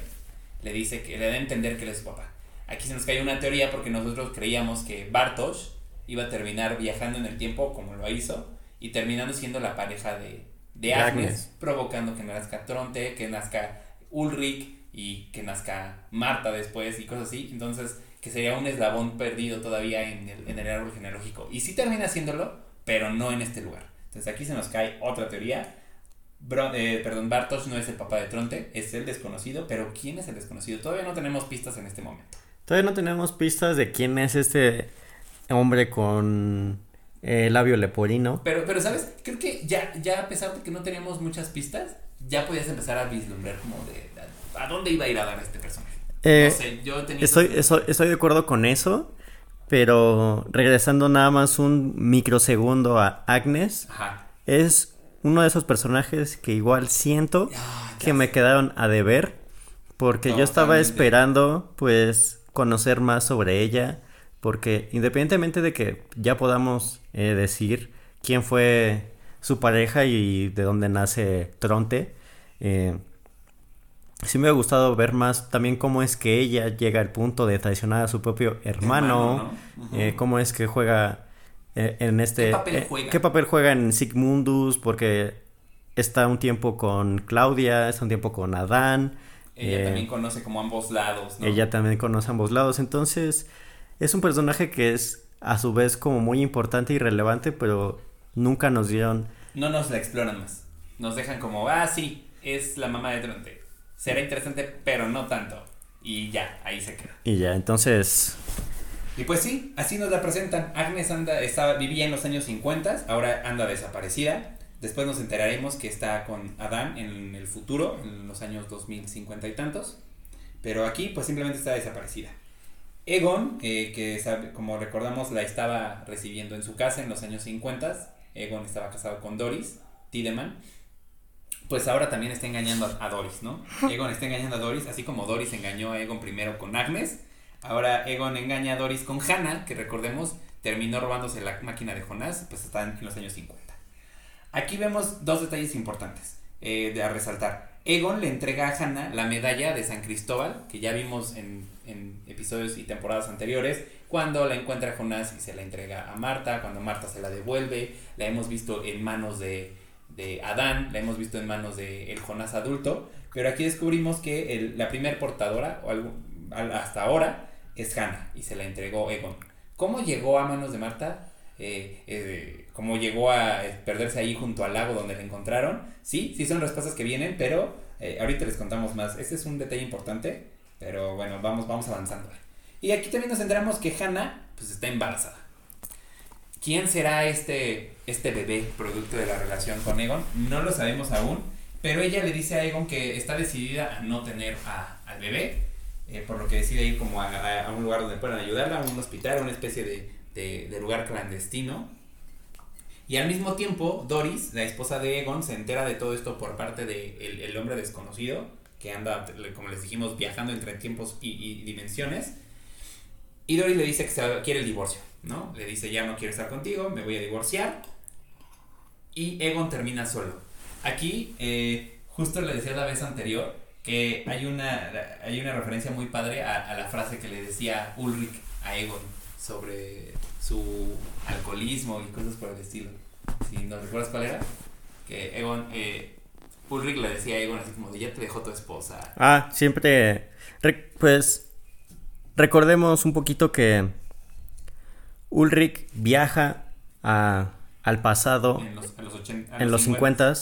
le dice que le da a entender que él es su papá. Aquí se nos cae una teoría porque nosotros creíamos que Bartosz iba a terminar viajando en el tiempo como lo hizo y terminando siendo la pareja de, de Agnes, provocando que nazca Tronte, que nazca Ulrich y que nazca Marta después y cosas así. Entonces, que sería un eslabón perdido todavía en el, en el árbol genealógico. Y sí termina haciéndolo, pero no en este lugar. Entonces aquí se nos cae otra teoría. Eh, perdón, Bartosz no es el papá de Tronte, es el desconocido, pero ¿quién es el desconocido? Todavía no tenemos pistas en este momento. Todavía no tenemos pistas de quién es este hombre con eh, labio leporino. Pero, pero, ¿sabes? Creo que ya, ya a pesar de que no teníamos muchas pistas, ya podías empezar a vislumbrar como de, a, dónde iba a ir a dar este personaje. Eh, no sé, yo tenía... Estoy, estoy, de acuerdo con eso, pero regresando nada más un microsegundo a Agnes, es uno de esos personajes que igual siento ah, que me quedaron a deber, porque yo estaba esperando pues conocer más sobre ella porque independientemente de que ya podamos eh, decir quién fue su pareja y de dónde nace Tronte, eh, sí me ha gustado ver más también cómo es que ella llega al punto de traicionar a su propio hermano, eh, cómo es que juega en este... ¿Qué papel juega? ¿Qué papel juega en Sigmundus? Porque está un tiempo con Claudia, está un tiempo con Adán. Ella también conoce como ambos lados, ¿no? Ella también conoce ambos lados, entonces es un personaje que es a su vez como muy importante y relevante, pero nunca nos dieron... No nos la exploran más. Nos dejan como, ah, sí, es la mamá de Tronte. Será interesante, pero no tanto. Y ya, ahí se queda. Y ya, entonces... Y pues sí, así nos la presentan. Agnes anda, estaba, vivía en los años 50, ahora anda desaparecida. Después nos enteraremos que está con Adán en el futuro, en los años 2050 y tantos. Pero aquí pues simplemente está desaparecida. Egon, eh, que como recordamos la estaba recibiendo en su casa en los años 50, Egon estaba casado con Doris Tideman, pues ahora también está engañando a, Doris, ¿no? Egon está engañando a Doris, así como Doris engañó a Egon primero con Agnes, ahora Egon engaña a Doris con Hannah, que recordemos terminó robándose la máquina de Jonás, pues está en los años 50. Aquí vemos dos detalles importantes eh, de a resaltar. Egon le entrega a Hannah la medalla de San Cristóbal, que ya vimos en en episodios y temporadas anteriores, cuando la encuentra Jonás y se la entrega a Marta, cuando Marta se la devuelve, la hemos visto en manos de, de Adán, la hemos visto en manos de Jonás adulto, pero aquí descubrimos que la primer portadora, hasta ahora, es Hannah y se la entregó Egon. ¿Cómo llegó a manos de Marta? Eh, eh, cómo llegó a perderse ahí junto al lago donde la encontraron. Sí, sí son respuestas que vienen, pero eh, ahorita les contamos más. Este es un detalle importante pero bueno, vamos, vamos avanzando. Y aquí también nos enteramos que Hannah pues está embarazada. ¿Quién será este, este bebé producto de la relación con Egon? No lo sabemos aún, pero ella le dice a Egon que está decidida a no tener al bebé, eh, por lo que decide ir como a, a, un lugar donde puedan ayudarla, a un hospital, a una especie de, de, de lugar clandestino. Y al mismo tiempo, Doris, la esposa de Egon, se entera de todo esto por parte del de el hombre desconocido, que anda, como les dijimos, viajando entre tiempos y, y dimensiones. Y Doris le dice que se quiere el divorcio, ¿no? Le dice, ya no quiero estar contigo, me voy a divorciar. Y Egon termina solo. Aquí, eh, justo le decía la vez anterior que hay una, hay una referencia muy padre a, a la frase que le decía Ulrich a Egon sobre su alcoholismo y cosas por el estilo. Si no recuerdas cuál era, que Egon, eh, Ulrich le decía a Egon así como de ya te dejó tu esposa. Ah, siempre, pues recordemos un poquito que Ulrich viaja a, al pasado en los, en los, 80, en los 50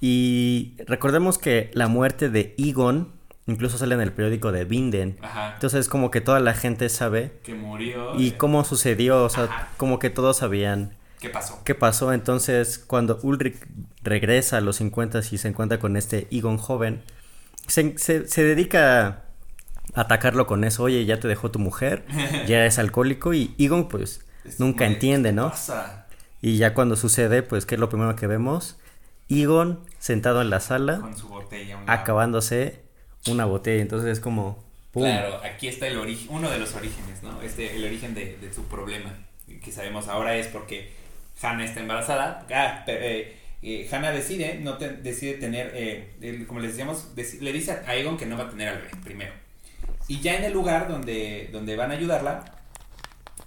y recordemos que la muerte de Egon incluso sale en el periódico de Binden. Ajá. Entonces como que toda la gente sabe que murió y eh, cómo sucedió, o sea, Ajá. como que todos sabían qué pasó. qué pasó. Entonces cuando Ulrich regresa a los 50 y se encuentra con este Egon joven, se, se, se dedica a atacarlo con eso, oye, ya te dejó tu mujer, ya eres alcohólico y Egon pues Es nunca entiende, ¿qué ¿no? pasa? Y ya cuando sucede, pues, ¿qué es lo primero que vemos? Egon sentado en la sala, Con su botella. un acabándose una botella. Entonces es como... ¡pum! Claro, aquí está el origen, uno de los orígenes, ¿no? Este, el origen de, de su problema, que sabemos ahora es porque Hannah está embarazada. Ah, eh, eh, Hannah decide, no decide tener, eh, como les decíamos, le dice a Egon que no va a tener al bebé, primero. Y ya en el lugar donde, donde van a ayudarla,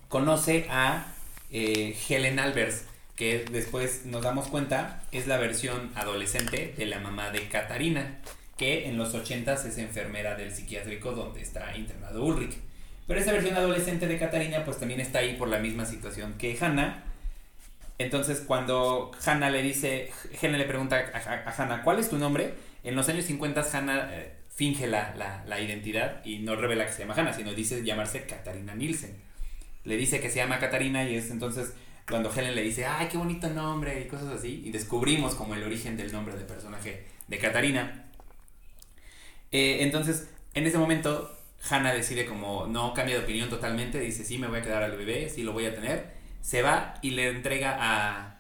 conoce a eh, Helen Albers, que después nos damos cuenta es la versión adolescente de la mamá de Katarina, que en los 80 es enfermera del psiquiátrico donde está internado Ulrich. Pero esa versión adolescente de Katarina pues también está ahí por la misma situación que Hannah. Entonces cuando Hannah le dice, Helen le pregunta a, Hannah, ¿cuál es tu nombre? En los años 50 Hannah eh, finge la, la- la identidad y no revela que se llama Hannah, sino dice llamarse Katarina Nielsen. Le dice que se llama Katarina y es entonces cuando Helen le dice, ay, qué bonito nombre y cosas así, y descubrimos como el origen del nombre del personaje de Katarina. Eh, entonces, en ese momento, Hannah decide como no cambia de opinión totalmente, dice, sí, me voy a quedar al bebé, sí lo voy a tener, se va y le entrega a,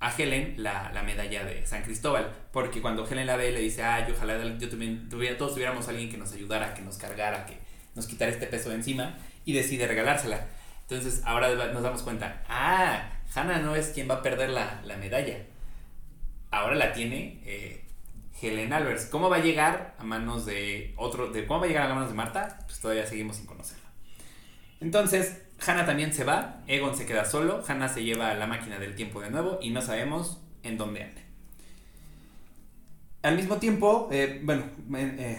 a Helen la, la medalla de San Cristóbal, porque cuando Helen la ve le dice, ay, ojalá yo tuviera, todos tuviéramos alguien que nos ayudara, que nos cargara, que nos quitara este peso de encima, y decide regalársela. Entonces, ahora nos damos cuenta, ah, Hannah no es quien va a perder la, la medalla, ahora la tiene eh, Helen Albers. ¿Cómo va a llegar a manos de otro, de cómo va a llegar a manos de Marta? Pues todavía seguimos sin conocerla. Entonces, Hannah también se va, Egon se queda solo, Hannah se lleva a la máquina del tiempo de nuevo y no sabemos en dónde anda. Al mismo tiempo, eh, bueno, en, eh,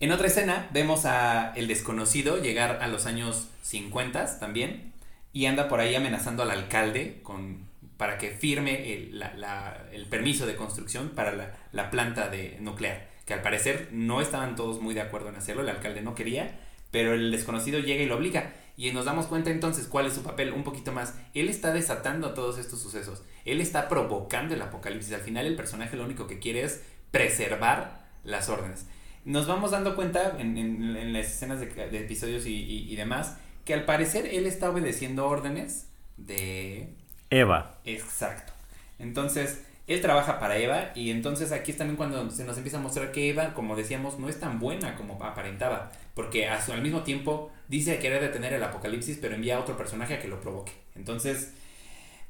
en otra escena vemos a el desconocido llegar a los años 50 también y anda por ahí amenazando al alcalde con, para que firme el permiso de construcción para la, la planta de nuclear, que al parecer no estaban todos muy de acuerdo en hacerlo, el alcalde no quería, pero el desconocido llega y lo obliga. Y nos damos cuenta entonces cuál es su papel un poquito más. Él está desatando todos estos sucesos. Él está provocando el apocalipsis. Al final el personaje lo único que quiere es preservar las órdenes. Nos vamos dando cuenta en, en- en las escenas de, de episodios y, y- y demás que al parecer él está obedeciendo órdenes de... Eva. Exacto. Entonces, él trabaja para Eva y entonces aquí es también cuando se nos empieza a mostrar que Eva, como decíamos, no es tan buena como aparentaba, porque al mismo tiempo dice querer detener el apocalipsis, pero envía a otro personaje a que lo provoque. Entonces,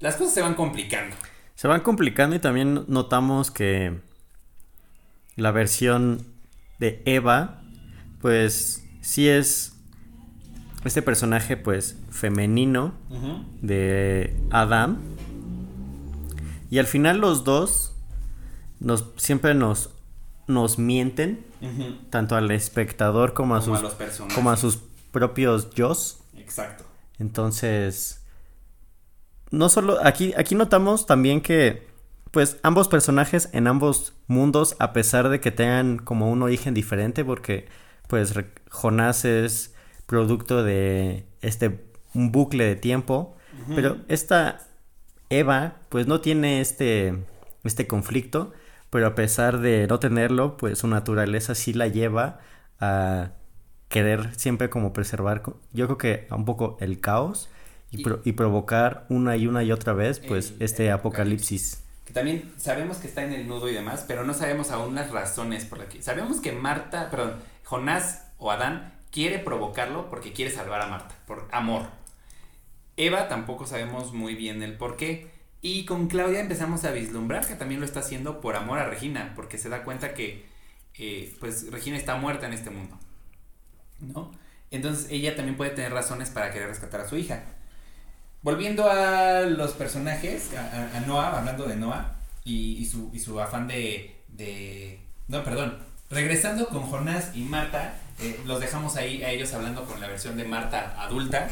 las cosas se van complicando. Se van complicando y también notamos que la versión de Eva, pues sí es este personaje pues femenino de Adam. Y al final los dos nos siempre nos nos mienten tanto al espectador como a Como a sus los personajes. como a sus propios yos. Exacto. Entonces, no solo aquí aquí notamos también que pues ambos personajes en ambos mundos a pesar de que tengan como un origen diferente porque pues Jonás es producto de este un bucle de tiempo, pero esta Eva pues no tiene este este conflicto, pero a pesar de no tenerlo, pues su naturaleza sí la lleva a querer siempre como preservar, yo creo que un poco el caos y, y, provocar una y una y otra vez pues este apocalipsis. Que también sabemos que está en el nudo y demás, pero no sabemos aún las razones por las que... Sabemos que Marta, perdón, Jonás o Adán quiere provocarlo porque quiere salvar a Marta, por amor. Eva tampoco sabemos muy bien el por qué. Y con Claudia empezamos a vislumbrar que también lo está haciendo por amor a Regina, porque se da cuenta que eh, pues Regina está muerta en este mundo. ¿No? Entonces ella también puede tener razones para querer rescatar a su hija. Volviendo a los personajes, a, Noah, hablando de Noah y, su, y su afán de, de... No, perdón. Regresando con Jonás y Marta, eh, los dejamos ahí a ellos hablando con la versión de Marta adulta.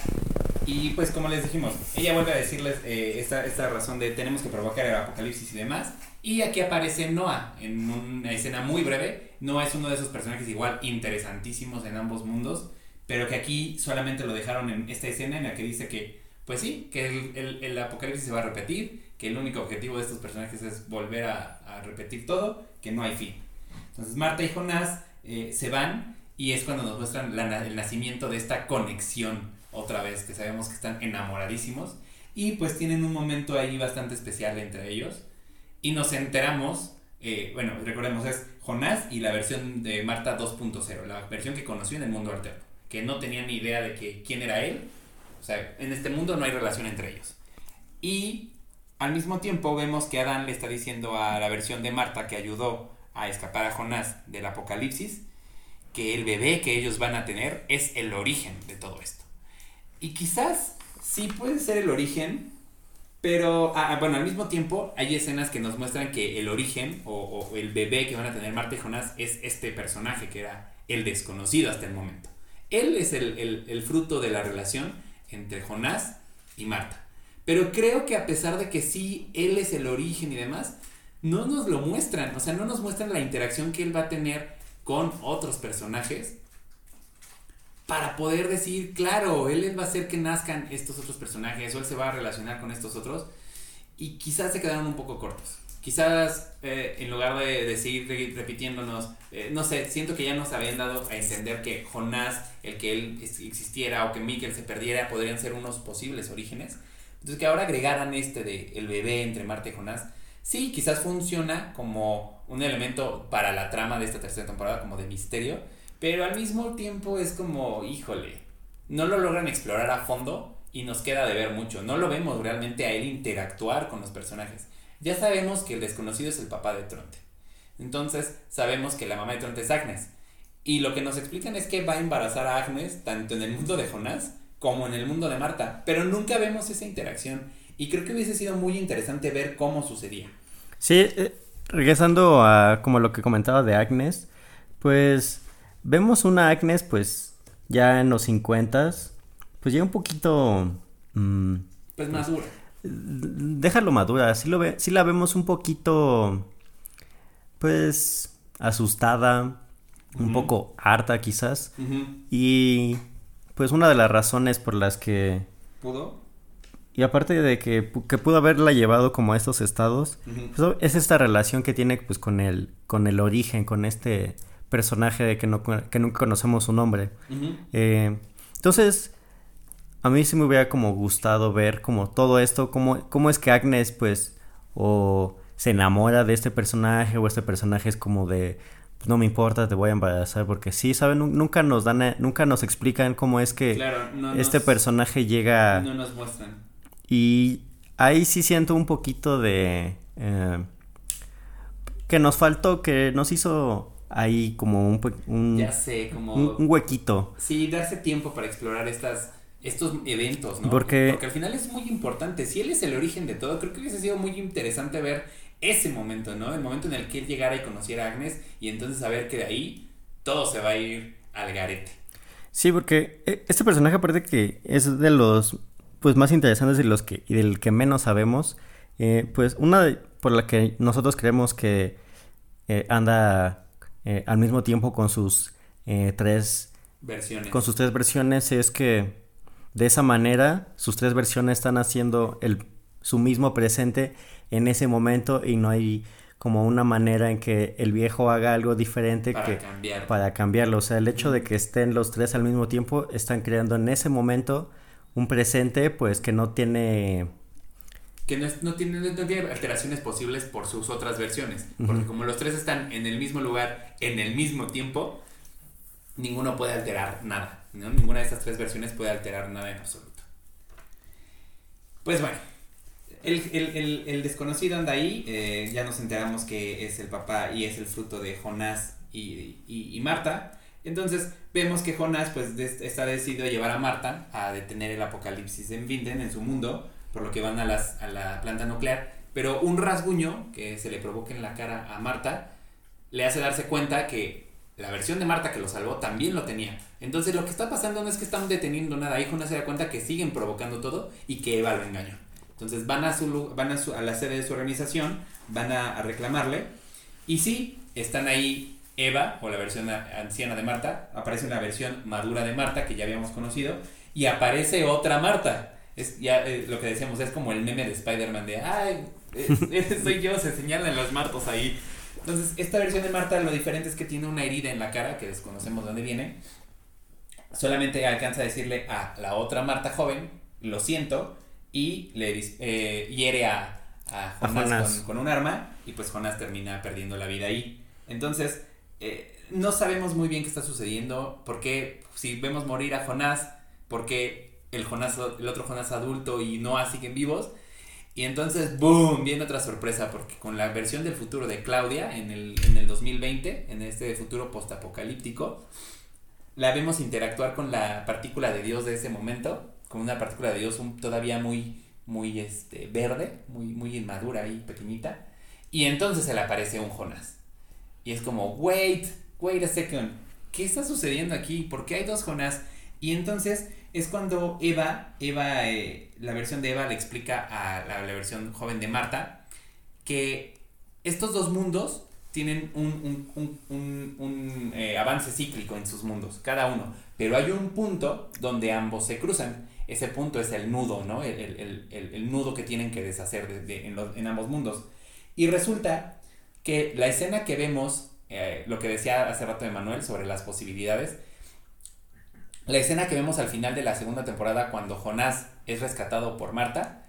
Y pues como les dijimos, ella vuelve a decirles eh, esta, esta razón de tenemos que provocar el apocalipsis y demás. Y aquí aparece Noah en una escena muy breve. Noah es uno de esos personajes igual interesantísimos en ambos mundos, pero que aquí solamente lo dejaron en esta escena en la que dice que, pues sí, que el, el, el apocalipsis se va a repetir, que el único objetivo de estos personajes es volver a, a repetir todo, que no hay fin. Entonces Marta y Jonás eh, se van y es cuando nos muestran el nacimiento de esta conexión otra vez, que sabemos que están enamoradísimos. Y pues tienen un momento ahí bastante especial entre ellos. Y nos enteramos, eh, bueno, recordemos, es Jonás y la versión de Marta 2.0, la versión que conoció en el mundo alterno, que no tenía ni idea de que, quién era él. O sea, en este mundo no hay relación entre ellos. Y al mismo tiempo vemos que Adán le está diciendo a la versión de Marta que ayudó a escapar a Jonás del apocalipsis, que el bebé que ellos van a tener es el origen de todo esto. Y quizás sí puede ser el origen, pero ah, ah, bueno, al mismo tiempo hay escenas que nos muestran que el origen o, el bebé que van a tener Marta y Jonás es este personaje que era el desconocido hasta el momento. Él es el, el fruto de la relación entre Jonás y Marta. Pero creo que a pesar de que sí, él es el origen y demás, no nos lo muestran, o sea, no nos muestran la interacción que él va a tener con otros personajes para poder decir, claro, él va a hacer que nazcan estos otros personajes o él se va a relacionar con estos otros y quizás se quedaron un poco cortos. Quizás eh, en lugar de, seguir repitiéndonos, eh, no sé, siento que ya nos habían dado a entender que Jonás, el que él existiera o que Mikkel se perdiera, podrían ser unos posibles orígenes. Entonces que ahora agregaran este de el bebé entre Marte y Jonás, sí, quizás funciona como un elemento para la trama de esta tercera temporada, como de misterio, pero al mismo tiempo es como, híjole, no lo logran explorar a fondo y nos queda de ver mucho. No lo vemos realmente a él interactuar con los personajes. Ya sabemos que el desconocido es el papá de Tronte. Entonces sabemos que la mamá de Tronte es Agnes. Y lo que nos explican es que va a embarazar a Agnes tanto en el mundo de Jonás como en el mundo de Marta. Pero nunca vemos esa interacción. Y creo que hubiese sido muy interesante ver cómo sucedía. Sí, eh, regresando a como lo que comentaba de Agnes, pues Vemos una Agnes, pues, ya en los 50, pues ya un poquito... Mm, pues madura. Déjalo madura, sí, lo ve, sí la vemos un poquito, pues, asustada, un poco harta quizás. Y, pues, una de las razones por las que... ¿Pudo? Y aparte de que, que pudo haberla llevado como a estos estados, pues, es esta relación que tiene pues con el, con el origen, con este personaje de que, no, que nunca conocemos su nombre. Eh, entonces, a mí sí me hubiera como gustado ver como todo esto, cómo, cómo es que Agnes pues o se enamora de este personaje o este personaje es como de pues no me importa, te voy a embarazar porque sí, saben, nunca nos dan nunca nos explican cómo es que este personaje llega no nos muestran. Y ahí sí siento un poquito de eh, que nos faltó, que nos hizo hay como un, ya sé, como un, huequito. Sí, darse tiempo para explorar estas estos eventos, ¿no? Porque... Porque al final es muy importante. Si él es el origen de todo, creo que hubiese sido muy interesante ver ese momento, ¿no? El momento en el que él llegara y conociera a Agnes y entonces saber que de ahí todo se va a ir al garete. Sí, porque eh, este personaje aparte que es de los pues más interesantes y los que y del que menos sabemos, eh, pues una por la que nosotros creemos que eh, anda eh, al mismo tiempo con sus eh, tres versiones. Con sus tres versiones es que de esa manera sus tres versiones están haciendo el, su mismo presente en ese momento y no hay como una manera en que el viejo haga algo diferente para que cambiar. para cambiarlo. O sea, el hecho de que estén los tres al mismo tiempo están creando en ese momento un presente pues que no tiene que no, es- no tiene, no tiene alteraciones posibles por sus otras versiones. Porque como los tres están en el mismo lugar, en el mismo tiempo, ninguno puede alterar nada. ¿no? Ninguna de estas tres versiones puede alterar nada en absoluto. Pues bueno, el, el- el- el desconocido anda ahí. eh, ya nos enteramos que es el papá y es el fruto de Jonás y, y- y Marta. Entonces vemos que Jonás pues está decidido a llevar a Marta a detener el apocalipsis en Vinden, en su mundo, por lo que van a, las, a la planta nuclear. Pero un rasguño que se le provoca en la cara a Marta le hace darse cuenta que la versión de Marta que lo salvó también lo tenía. Entonces lo que está pasando no es que están deteniendo nada, ahí Jonás se da cuenta que siguen provocando todo y que Eva lo engañó. Entonces van a, su, van a, su- a la sede de su organización, van a, a reclamarle y sí, están ahí Eva o la versión anciana de Marta, aparece una versión madura de Marta que ya habíamos conocido y aparece otra Marta. Es ya eh, lo que decíamos, es como el meme de Spider-Man de, ay, es- soy yo, se señalan los martos ahí. Entonces, esta versión de Marta lo diferente es que tiene una herida en la cara, que desconocemos dónde viene. Solamente alcanza a decirle a la otra Marta joven, lo siento, y le eh, hiere a, a Jonás. Con, con un arma, y pues Jonás termina perdiendo la vida ahí. Entonces, eh, no sabemos muy bien qué está sucediendo, porque si vemos morir a Jonás, porque el, Jonás, el otro Jonás adulto y Noah siguen vivos, y entonces, ¡boom! Viene otra sorpresa, porque con la versión del futuro de Claudia en el, en el 2020, en este futuro postapocalíptico, la vemos interactuar con la partícula de Dios de ese momento, con una partícula de Dios todavía muy, muy este, verde, muy, muy inmadura y pequeñita, y entonces se le aparece un Jonás. Y es como, wait, wait a second, ¿qué está sucediendo aquí? ¿Por qué hay dos Jonás? Y entonces es cuando Eva, Eva, eh, la versión de Eva le explica a la, versión joven de Marta que estos dos mundos tienen un, un- un- un- eh, avance cíclico en sus mundos, cada uno. Pero hay un punto donde ambos se cruzan. Ese punto es el nudo, ¿no? El, el- el- el- nudo que tienen que deshacer de- de- en ambos mundos. Y resulta que la escena que vemos, eh, lo que decía hace rato Emanuel sobre las posibilidades, la escena que vemos al final de la segunda temporada cuando Jonás es rescatado por Marta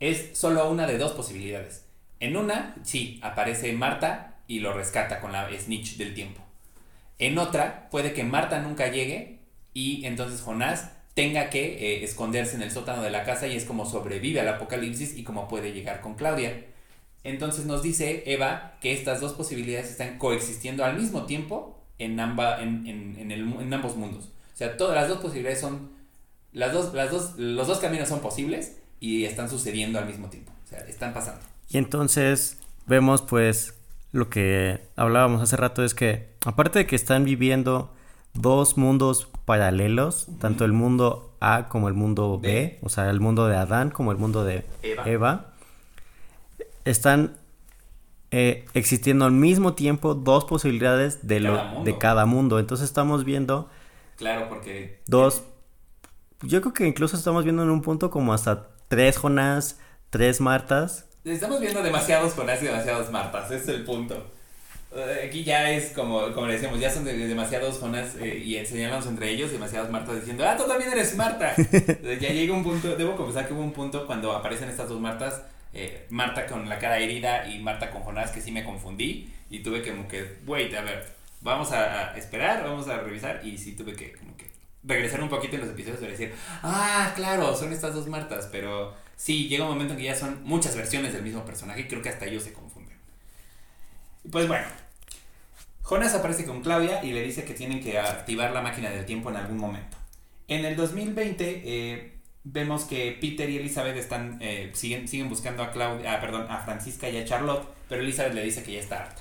es solo una de dos posibilidades. En una, sí, aparece Marta y lo rescata con la snitch del tiempo. En otra, puede que Marta nunca llegue y entonces Jonás tenga que eh, esconderse en el sótano de la casa y es como sobrevive al apocalipsis y como puede llegar con Claudia. Entonces nos dice Eva que estas dos posibilidades están coexistiendo al mismo tiempo en, amba- en, en- en el en ambos mundos. O sea, todas las dos posibilidades son, las dos, las dos, los dos caminos son posibles y están sucediendo al mismo tiempo. O sea, están pasando. Y entonces vemos pues lo que hablábamos hace rato es que aparte de que están viviendo dos mundos paralelos, tanto el mundo A como el mundo B, B. o sea, el mundo de Adán como el mundo de Eva. Eva, están eh, existiendo al mismo tiempo dos posibilidades de, lo, Cada mundo. de cada mundo. Entonces estamos viendo Claro, porque dos, yo creo que incluso estamos viendo en un punto como hasta tres Jonás, tres Martas. Estamos viendo demasiados Jonás y demasiados Martas, ese es el punto. Eh, Aquí ya es como, como le decíamos, ya son de- de demasiados Jonas eh, y señalamos entre ellos demasiadas Martas diciendo, ah, tú también eres Marta. Ya llega un punto, debo confesar que hubo un punto cuando aparecen estas dos Martas, eh, Marta con la cara herida y Marta con Jonás, que sí me confundí y tuve que como que, wait, a ver, vamos a, esperar, vamos a revisar y sí tuve que como que regresar un poquito en los episodios y decir, ah, claro, son estas dos Martas, pero sí, llega un momento en que ya son muchas versiones del mismo personaje y creo que hasta ellos se confunden. Pues bueno, Jonas aparece con Claudia y le dice que tienen que activar la máquina del tiempo en algún momento. En el 2020 eh, vemos que Peter y Elizabeth están, eh, siguen, siguen buscando a Claudia, ah, perdón, a Francisca y a Charlotte, pero Elizabeth le dice que ya está harta.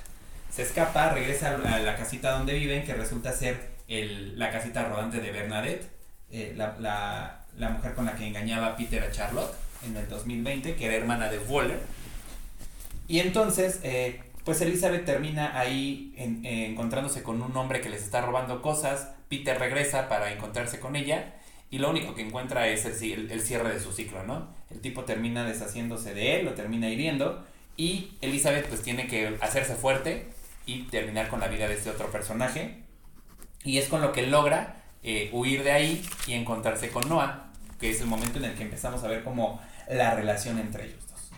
Se escapa, regresa a la casita donde viven, que resulta ser el- la casita rodante de Bernadette, eh, la, la- la mujer con la que engañaba Peter a Charlotte en el 2020, que era hermana de Waller. Y entonces, eh, pues Elizabeth termina ahí encontrándose con un hombre que les está robando cosas, Peter regresa para encontrarse con ella y lo único que encuentra es el, el, cierre de su ciclo, ¿no? El tipo termina deshaciéndose de él, lo termina hiriendo y Elizabeth pues tiene que hacerse fuerte y terminar con la vida de este otro personaje y es con lo que logra eh, huir de ahí y encontrarse con Noah, que es el momento en el que empezamos a ver como la relación entre ellos dos.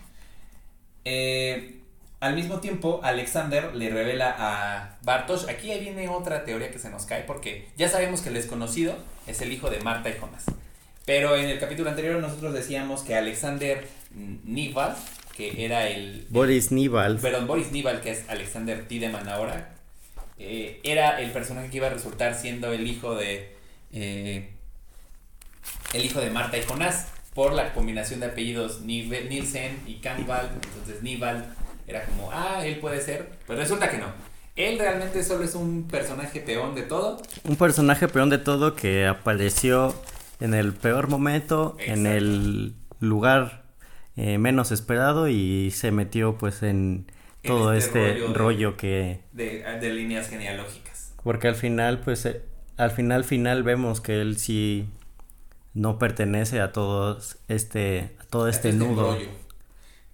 Eh, al mismo tiempo, Alexander le revela a Bartosz, aquí viene otra teoría que se nos cae, porque ya sabemos que el desconocido es el hijo de Marta y Jonas. Pero en el capítulo anterior nosotros decíamos que Alexander Nival, que era el... Boris Nival. Perdón, Boris Nival, que es Alexander Tiedemann ahora, eh, era el personaje que iba a resultar siendo el hijo de... Eh, el hijo de Marta y Jonás, por la combinación de apellidos Nielsen y Campbell, entonces Nival era como, ah, él puede ser, pero resulta que no. Él realmente solo es un personaje peón de todo. Un personaje peón de todo que apareció en el peor momento, en el lugar eh, menos esperado y se metió pues en todo este, rollo, que... De, líneas genealógicas. Porque al final pues eh, al final final vemos que él sí no pertenece a todos este a todo este, este nudo.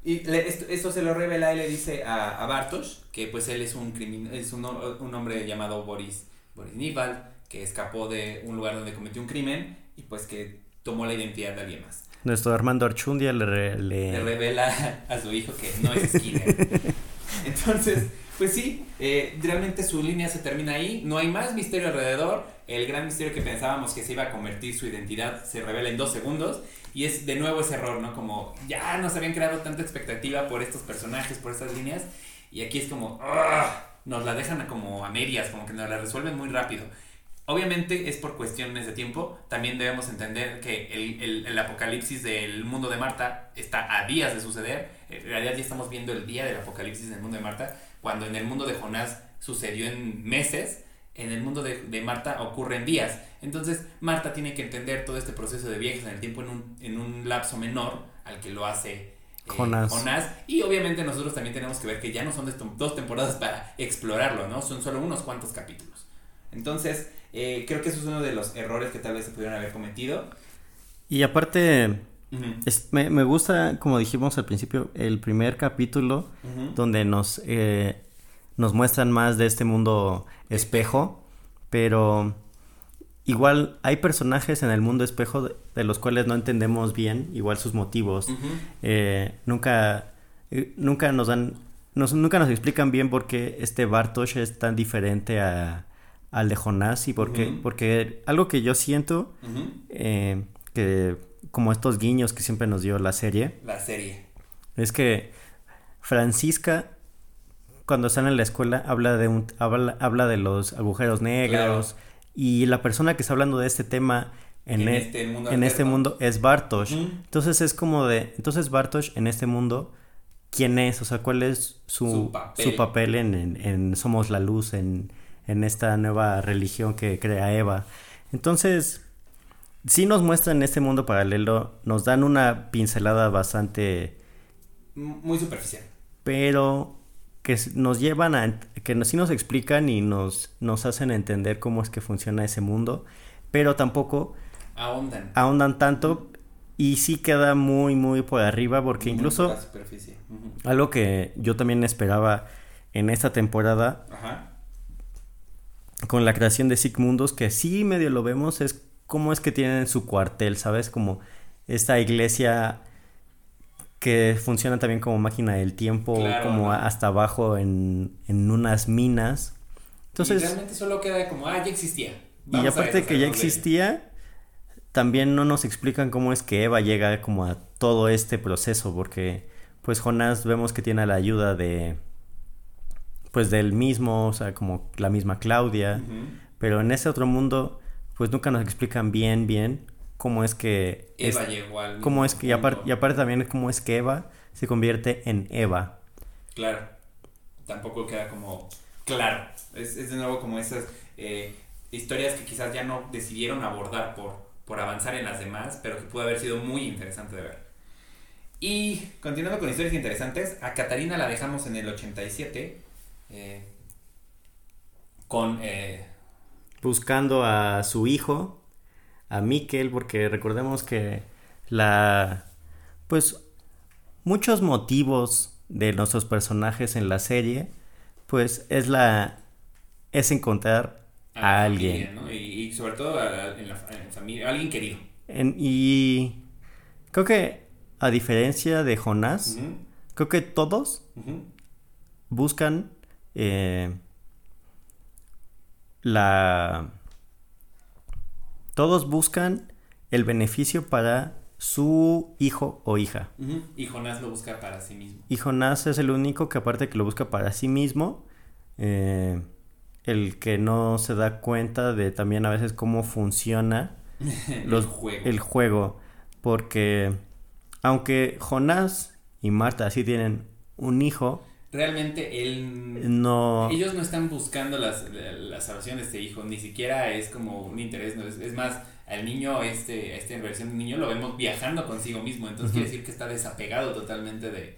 Y esto, se lo revela y le dice a, a Bartosz que pues él es un es un, un, hombre llamado Boris, Boris Nival, que escapó de un lugar donde cometió un crimen y pues que tomó la identidad de alguien más. Nuestro Armando Archundia le, le... revela a su hijo que no es Skinner. Entonces, pues sí, eh, realmente su línea se termina ahí, no hay más misterio alrededor, el gran misterio que pensábamos que se iba a convertir su identidad se revela en dos segundos y es de nuevo ese error, ¿no? Como ya nos habían creado tanta expectativa por estos personajes, por estas líneas, y aquí es como, nos la dejan como a medias, como que nos la resuelven muy rápido. Obviamente es por cuestiones de tiempo, también debemos entender que el, el, apocalipsis del mundo de Marta está a días de suceder, en realidad ya estamos viendo el día del apocalipsis del mundo de Marta, cuando en el mundo de Jonás sucedió en meses, en el mundo de, de, Marta ocurre en días. Entonces, Marta tiene que entender todo este proceso de viajes en el tiempo en un, en un lapso menor al que lo hace eh, Jonás. Y obviamente nosotros también tenemos que ver que ya no son dos temporadas para explorarlo, ¿no? Son solo unos cuantos capítulos. Entonces, eh, creo que eso es uno de los errores que tal vez se pudieran haber cometido. Y aparte, me, me, gusta, como dijimos al principio, el primer capítulo donde nos eh, nos muestran más de este mundo espejo, pero igual hay personajes en el mundo espejo de, los cuales no entendemos bien, igual sus motivos. Eh, nunca, eh, nunca nos dan, nunca nos explican bien por qué este Bartosz es tan diferente a, al de Jonás y por qué, porque algo que yo siento, eh, que como estos guiños que siempre nos dio la serie. La serie. Es que Francisca cuando están en la escuela habla de un habla, habla de los agujeros negros y la persona que está hablando de este tema en, e, este, mundo, en este mundo es Bartosz. Entonces es como de entonces Bartosz en este mundo quién es, o sea, cuál es su, su papel, en, Somos la Luz, en, en esta nueva religión que crea Eva. Entonces, sí nos muestran en este mundo paralelo, nos dan una pincelada bastante... Muy superficial. Pero que nos llevan a, que sí nos explican y nos, nos hacen entender cómo es que funciona ese mundo, pero tampoco ahondan, ahondan tanto y sí queda muy, muy por arriba porque incluso algo que yo también esperaba en esta temporada con la creación de Sigmundos, que sí medio lo vemos, es cómo es que tienen su cuartel, ¿sabes? Como esta iglesia que funciona también como máquina del tiempo, como hasta abajo en, unas minas. Entonces, y realmente solo queda como, ah, ya existía. y aparte de que ya existía, también no nos explican cómo es que Eva llega como a todo este proceso, porque pues Jonás vemos que tiene la ayuda de, pues del mismo, o sea, como la misma Claudia, pero en ese otro mundo, pues nunca nos explican bien, bien cómo es que... Eva llegó al cómo es que, y, aparte también cómo es que Eva se convierte en Eva. Claro. Tampoco queda como claro. Es, de nuevo como esas eh, historias que quizás ya no decidieron abordar por, por avanzar en las demás, pero que pudo haber sido muy interesante de ver. Y continuando con historias interesantes, a Catarina la dejamos en el 87 eh, con... Eh, Buscando a su hijo, a Mikkel, porque recordemos que la... Pues muchos motivos de nuestros personajes en la serie, pues es la... es encontrar a, alguien. y, sobre todo en la familia, alguien querido. y creo que a diferencia de Jonás, creo que todos buscan eh, la... Todos buscan el beneficio para su hijo o hija. Y Jonás lo busca para sí mismo. Y Jonás es el único que aparte que lo busca para sí mismo, eh, el que no se da cuenta de también a veces cómo funciona los, juego. el juego. Porque aunque Jonás y Marta sí tienen un hijo, realmente él no. ellos no están buscando las, la, salvación de este hijo ni siquiera es como un interés no es, más al niño este esta versión de niño lo vemos viajando consigo mismo entonces quiere decir que está desapegado totalmente de,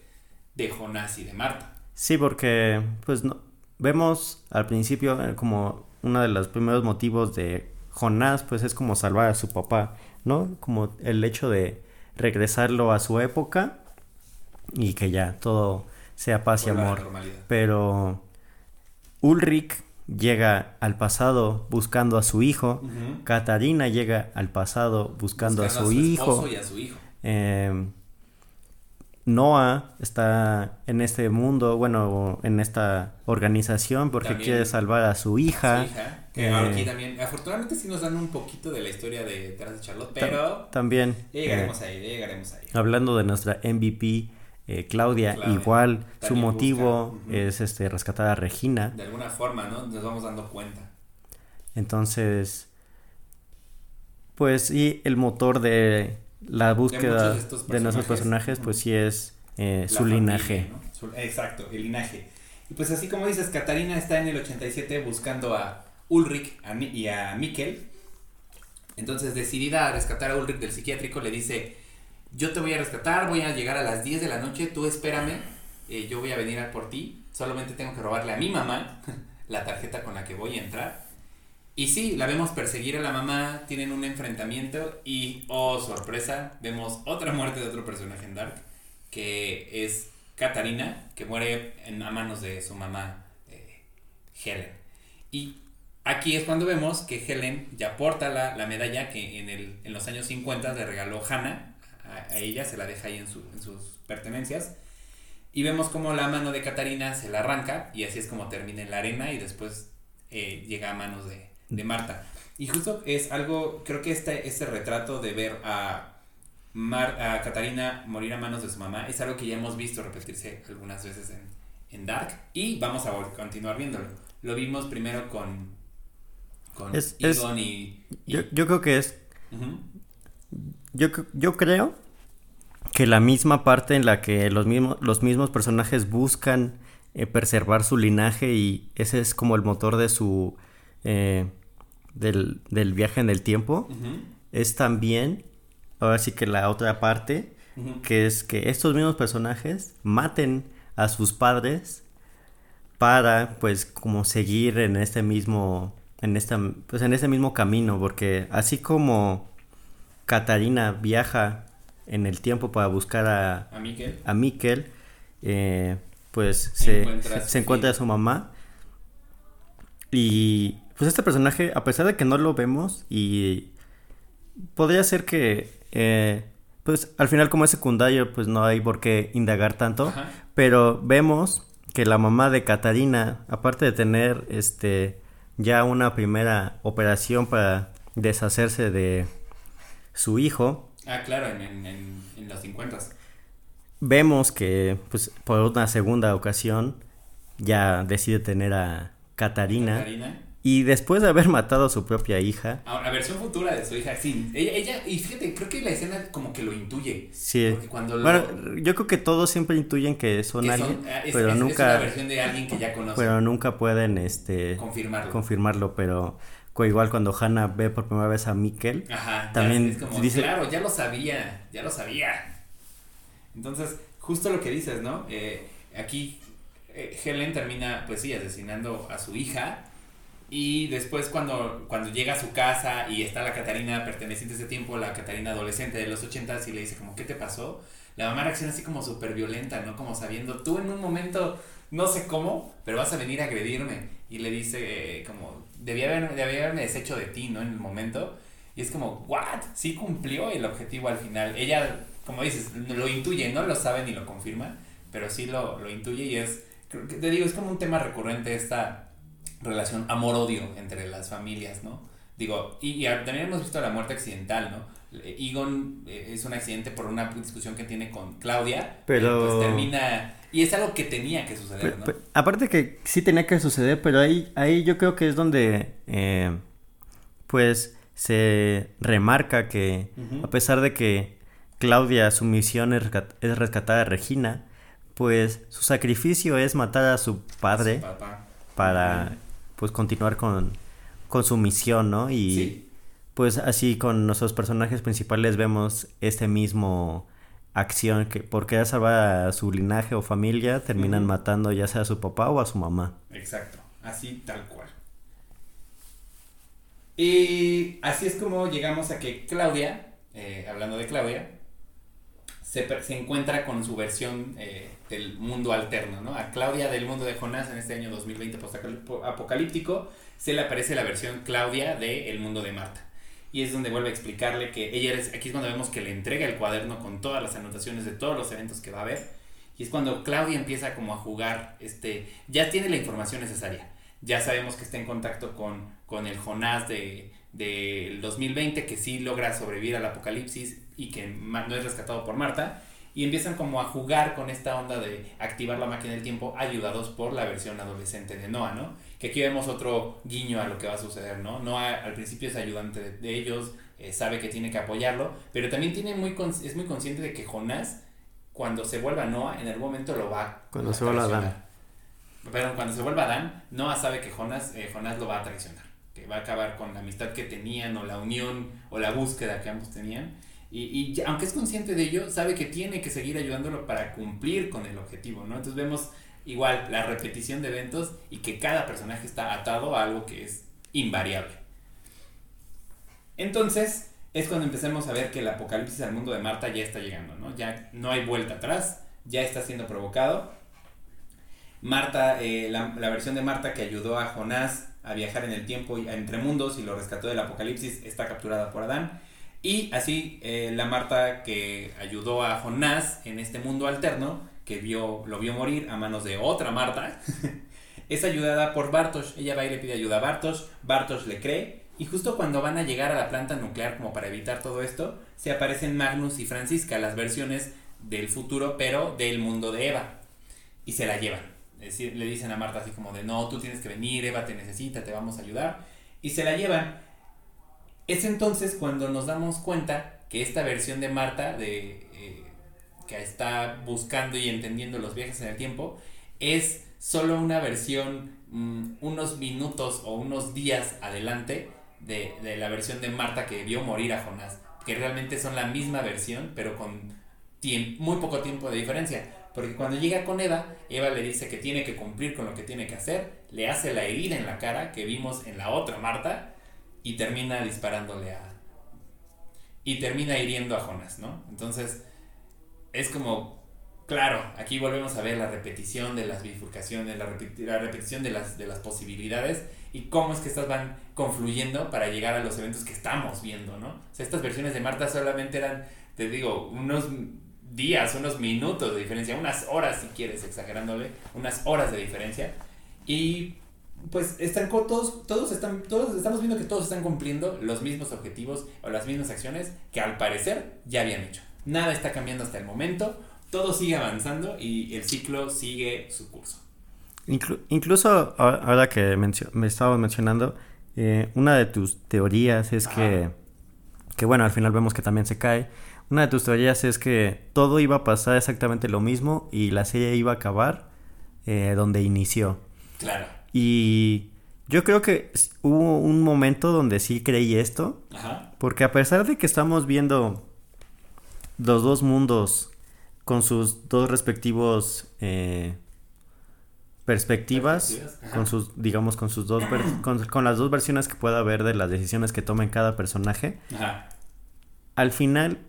de Jonás y de Marta. Sí porque pues no, vemos al principio eh, como uno de los primeros motivos de Jonás pues es como salvar a su papá no como el hecho de regresarlo a su época y que ya todo sea paz y amor. Pero Ulrich llega al pasado buscando a su hijo, Katarina llega al pasado buscando, a, su hijo. Y a su hijo. Eh, Noah está en este mundo, bueno, en esta organización porque quiere salvar a su hija. que aquí eh, también, afortunadamente sí nos dan un poquito de la historia de de Charlotte, pero también llegaremos ahí, llegaremos ahí. Hablando de nuestra MVP eh, Claudia, igual su motivo es este rescatar a Regina. De alguna forma, ¿no? Nos vamos dando cuenta. Entonces, pues sí, el motor de la búsqueda de, nuestros personajes, pues sí es eh, su linaje. exacto, el linaje. Y pues así como dices, Katarina está en el 87 buscando a Ulrich y a Mikkel. Entonces, decidida a rescatar a Ulrich del psiquiátrico, le dice yo te voy a rescatar, voy a llegar a las 10 de la noche, tú espérame, eh, yo voy a venir por ti, solamente tengo que robarle a mi mamá la tarjeta con la que voy a entrar. Y sí, la vemos perseguir a la mamá, tienen un enfrentamiento y, oh sorpresa, vemos otra muerte de otro personaje en Dark, que es Katarina, que muere a manos de su mamá eh, Helen. Y aquí es cuando vemos que Helen ya porta la, la medalla que en, el, en los años 50 le regaló Hannah a, ella, se la deja ahí en, sus pertenencias. Y vemos como la mano de Catarina se la arranca y así es como termina en la arena y después eh, llega a manos de, Marta. Y justo es algo, creo que este, este retrato de ver a, Mar, a Catarina morir a manos de su mamá es algo que ya hemos visto repetirse algunas veces en, Dark y vamos a continuar viéndolo. Lo vimos primero con, con Egon y, Yo, creo que es... yo, yo creo que la misma parte en la que los mismos, los mismos personajes buscan eh, preservar su linaje y ese es como el motor de su eh, del, viaje en el tiempo es también ahora sí que la otra parte que es que estos mismos personajes maten a sus padres para pues como seguir en este mismo en esta pues en este mismo camino porque así como Katarina viaja en el tiempo para buscar a, a Mikkel, eh, pues se, encuentra, a su mamá. Y pues este personaje, a pesar de que no lo vemos, y podría ser que, eh, pues al final como es secundario, pues no hay por qué indagar tanto, pero vemos que la mamá de Catarina, aparte de tener este ya una primera operación para deshacerse de su hijo, Ah, claro, en, en, en los 50. Vemos que, pues, por una segunda ocasión, ya decide tener a Catarina. Catarina. Y después de haber matado a su propia hija. Ahora, la versión futura de su hija, sí. Ella, ella, y fíjate, creo que la escena como que lo intuye. Sí. Porque cuando bueno, yo creo que todos siempre intuyen que son alguien. Ah, pero nunca. Es una versión de alguien que ya conoce. Pero nunca pueden, este. Confirmarlo. Confirmarlo, pero igual cuando Hannah ve por primera vez a Mikkel, también dice... Claro, ya lo sabía, ya lo sabía. Entonces, justo lo que dices, ¿no? Eh, aquí eh, Helen termina, pues sí, asesinando a su hija. Y después cuando, cuando llega a su casa y está la Catarina perteneciente a ese tiempo, la Catarina adolescente de los ochentas y le dice como, ¿qué te pasó? La mamá reacciona así como súper violenta, ¿no? Como sabiendo, tú en un momento, no sé cómo, pero vas a venir a agredirme. Y le dice eh, como, debía, haber, debía haberme deshecho de ti, ¿no? En el momento. Y es como, ¿what? Sí cumplió el objetivo al final. Ella, como dices, lo intuye, no lo sabe ni lo confirma, pero sí lo, lo intuye y es, te digo, es como un tema recurrente esta relación amor-odio entre las familias, ¿no? Digo, y, y también hemos visto la muerte accidental, ¿no? Egon eh, es un accidente por una discusión que tiene con Claudia. Pero. Pues termina. Y es algo que tenía que suceder, Pero- ¿no? pero- aparte que sí tenía que suceder, pero ahí, ahí yo creo que es donde, eh, pues, se remarca que a pesar de que Claudia, su misión es, rescat- es rescatar a Regina, pues su sacrificio es matar a su padre Su para, pues, continuar con, con su misión, ¿no? Y Sí. pues así con nuestros personajes principales vemos este mismo acción que por querer salvar a su linaje o familia terminan matando ya sea a su papá o a su mamá. Exacto, así tal cual. Y así es como llegamos a que Claudia, eh, hablando de Claudia, se, se encuentra con su versión eh, del mundo alterno, ¿no? A Claudia del mundo de Jonás en este año 2020 apocalíptico se le aparece la versión Claudia del mundo de Marta. Y es donde vuelve a explicarle que ella es, aquí es cuando vemos que le entrega el cuaderno con todas las anotaciones de todos los eventos que va a haber. Y es cuando Claudia empieza como a jugar, este, ya tiene la información necesaria. Ya sabemos que está en contacto con, con el Jonás de, del 2020, que sí logra sobrevivir al apocalipsis y que no es rescatado por Marta. Y empiezan como a jugar con esta onda de activar la máquina del tiempo, ayudados por la versión adolescente de Noah, ¿no? Que aquí vemos otro guiño a lo que va a suceder, ¿no? Noah al principio es ayudante de, de ellos, eh, sabe que tiene que apoyarlo, pero también tiene muy es muy consciente de que Jonás, cuando se vuelva Noah, en algún momento lo va Cuando a se vuelva. Adán. Pero cuando se vuelva Adán, Noah sabe que Jonás, eh, Jonás lo va a traicionar, que va a acabar con la amistad que tenían o la unión o la búsqueda que ambos tenían. Y, aunque es consciente de ello, sabe que tiene que seguir ayudándolo para cumplir con el objetivo, ¿no? Entonces vemos igual la repetición de eventos y que cada personaje está atado a algo que es invariable. Entonces es cuando empecemos a ver que el apocalipsis al mundo de Marta ya está llegando, ¿no? Ya no hay vuelta atrás, ya está siendo provocado. Marta, eh, la, versión de Marta que ayudó a Jonás a viajar en el tiempo y entre mundos y lo rescató del apocalipsis está capturada por Adán. Y así eh, la Marta que ayudó a Jonás en este mundo alterno, que vio, lo vio morir a manos de otra Marta, es ayudada por Bartosz. Ella va y le pide ayuda a Bartosz, Bartosz le cree. Y justo cuando van a llegar a la planta nuclear como para evitar todo esto, se aparecen Magnus y Francisca, las versiones del futuro, pero del mundo de Eva. Y se la llevan. Decir, le dicen a Marta así como de, no, tú tienes que venir, Eva te necesita, te vamos a ayudar. Y se la llevan. Es entonces cuando nos damos cuenta que esta versión de Marta, de, que está buscando y entendiendo los viajes en el tiempo, es solo una versión mm, unos minutos o unos días adelante de, de la versión de Marta que vio morir a Jonás. Que realmente son la misma versión, pero con muy poco tiempo de diferencia. Porque cuando llega con Eva, Eva le dice que tiene que cumplir con lo que tiene que hacer, le hace la herida en la cara que vimos en la otra Marta y termina disparándole a... y termina hiriendo a Jonas, ¿no? Entonces, es como, claro, aquí volvemos a ver la repetición de las bifurcaciones, la, repeti- la repetición de las, de las posibilidades y cómo es que estas van confluyendo para llegar a los eventos que estamos viendo, ¿no? O sea, estas versiones de Marta solamente eran, te digo, unos días, unos minutos de diferencia, unas horas si quieres, exagerándole, unas horas de diferencia. Y pues están todos, todos están, todos estamos viendo que todos están cumpliendo los mismos objetivos o las mismas acciones que al parecer ya habían hecho. Nada está cambiando hasta el momento, todo sigue avanzando y el ciclo sigue su curso. Inclu- incluso ahora que me estabas mencionando, eh, una de tus teorías es que, que, bueno, al final vemos que también se cae. Una de tus teorías es que todo iba a pasar exactamente lo mismo y la serie iba a acabar eh, donde inició. Claro. Y yo creo que hubo un momento donde sí creí esto, Ajá. porque a pesar de que estamos viendo los dos mundos con sus dos respectivos, eh, perspectivas, con sus, digamos, con sus dos, con, con las dos versiones que pueda haber de las decisiones que tomen cada personaje. Ajá. Al final,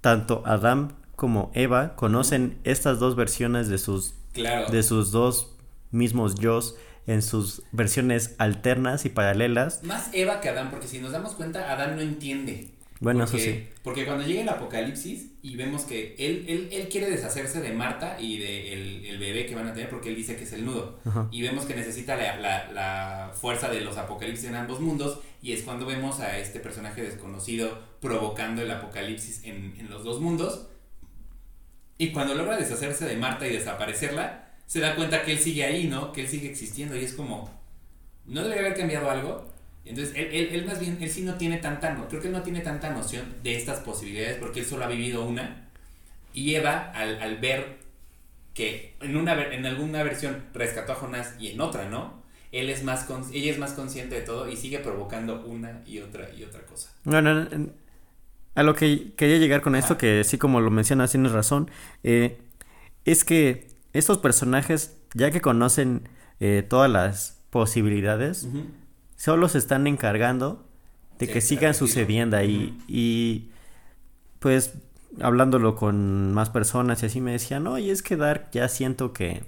tanto Adam como Eva conocen estas dos versiones de sus, Claro. de sus dos mismos yos en sus versiones alternas y paralelas. Más Eva que Adán, porque si nos damos cuenta, Adán no entiende. Bueno, porque, eso sí. Porque cuando llega el apocalipsis y vemos que él, él, él quiere deshacerse de Marta y de el, el bebé que van a tener porque él dice que es el nudo. Ajá. Y vemos que necesita la, la, la fuerza de los apocalipsis en ambos mundos y es cuando vemos a este personaje desconocido provocando el apocalipsis en, en los dos mundos. Y cuando logra deshacerse de Marta y desaparecerla, se da cuenta que él sigue ahí, ¿no? Que él sigue existiendo y es como, ¿no debería haber cambiado algo? Entonces, él, él, él más bien, él sí no tiene tanta, no, creo que él no tiene tanta noción de estas posibilidades porque él solo ha vivido una. Y Eva, al, al ver que en, una, en alguna versión rescató a Jonás y en otra no, él es más ella es más consciente de todo y sigue provocando una y otra y otra cosa. Bueno, en- en- a lo que quería llegar con esto, que sí como lo mencionas, tienes razón, eh, es que estos personajes, ya que conocen eh, todas las posibilidades, solo se están encargando de que sigan sucediendo ahí. Y pues hablándolo con más personas y así me decían, no, y es que Dark ya siento que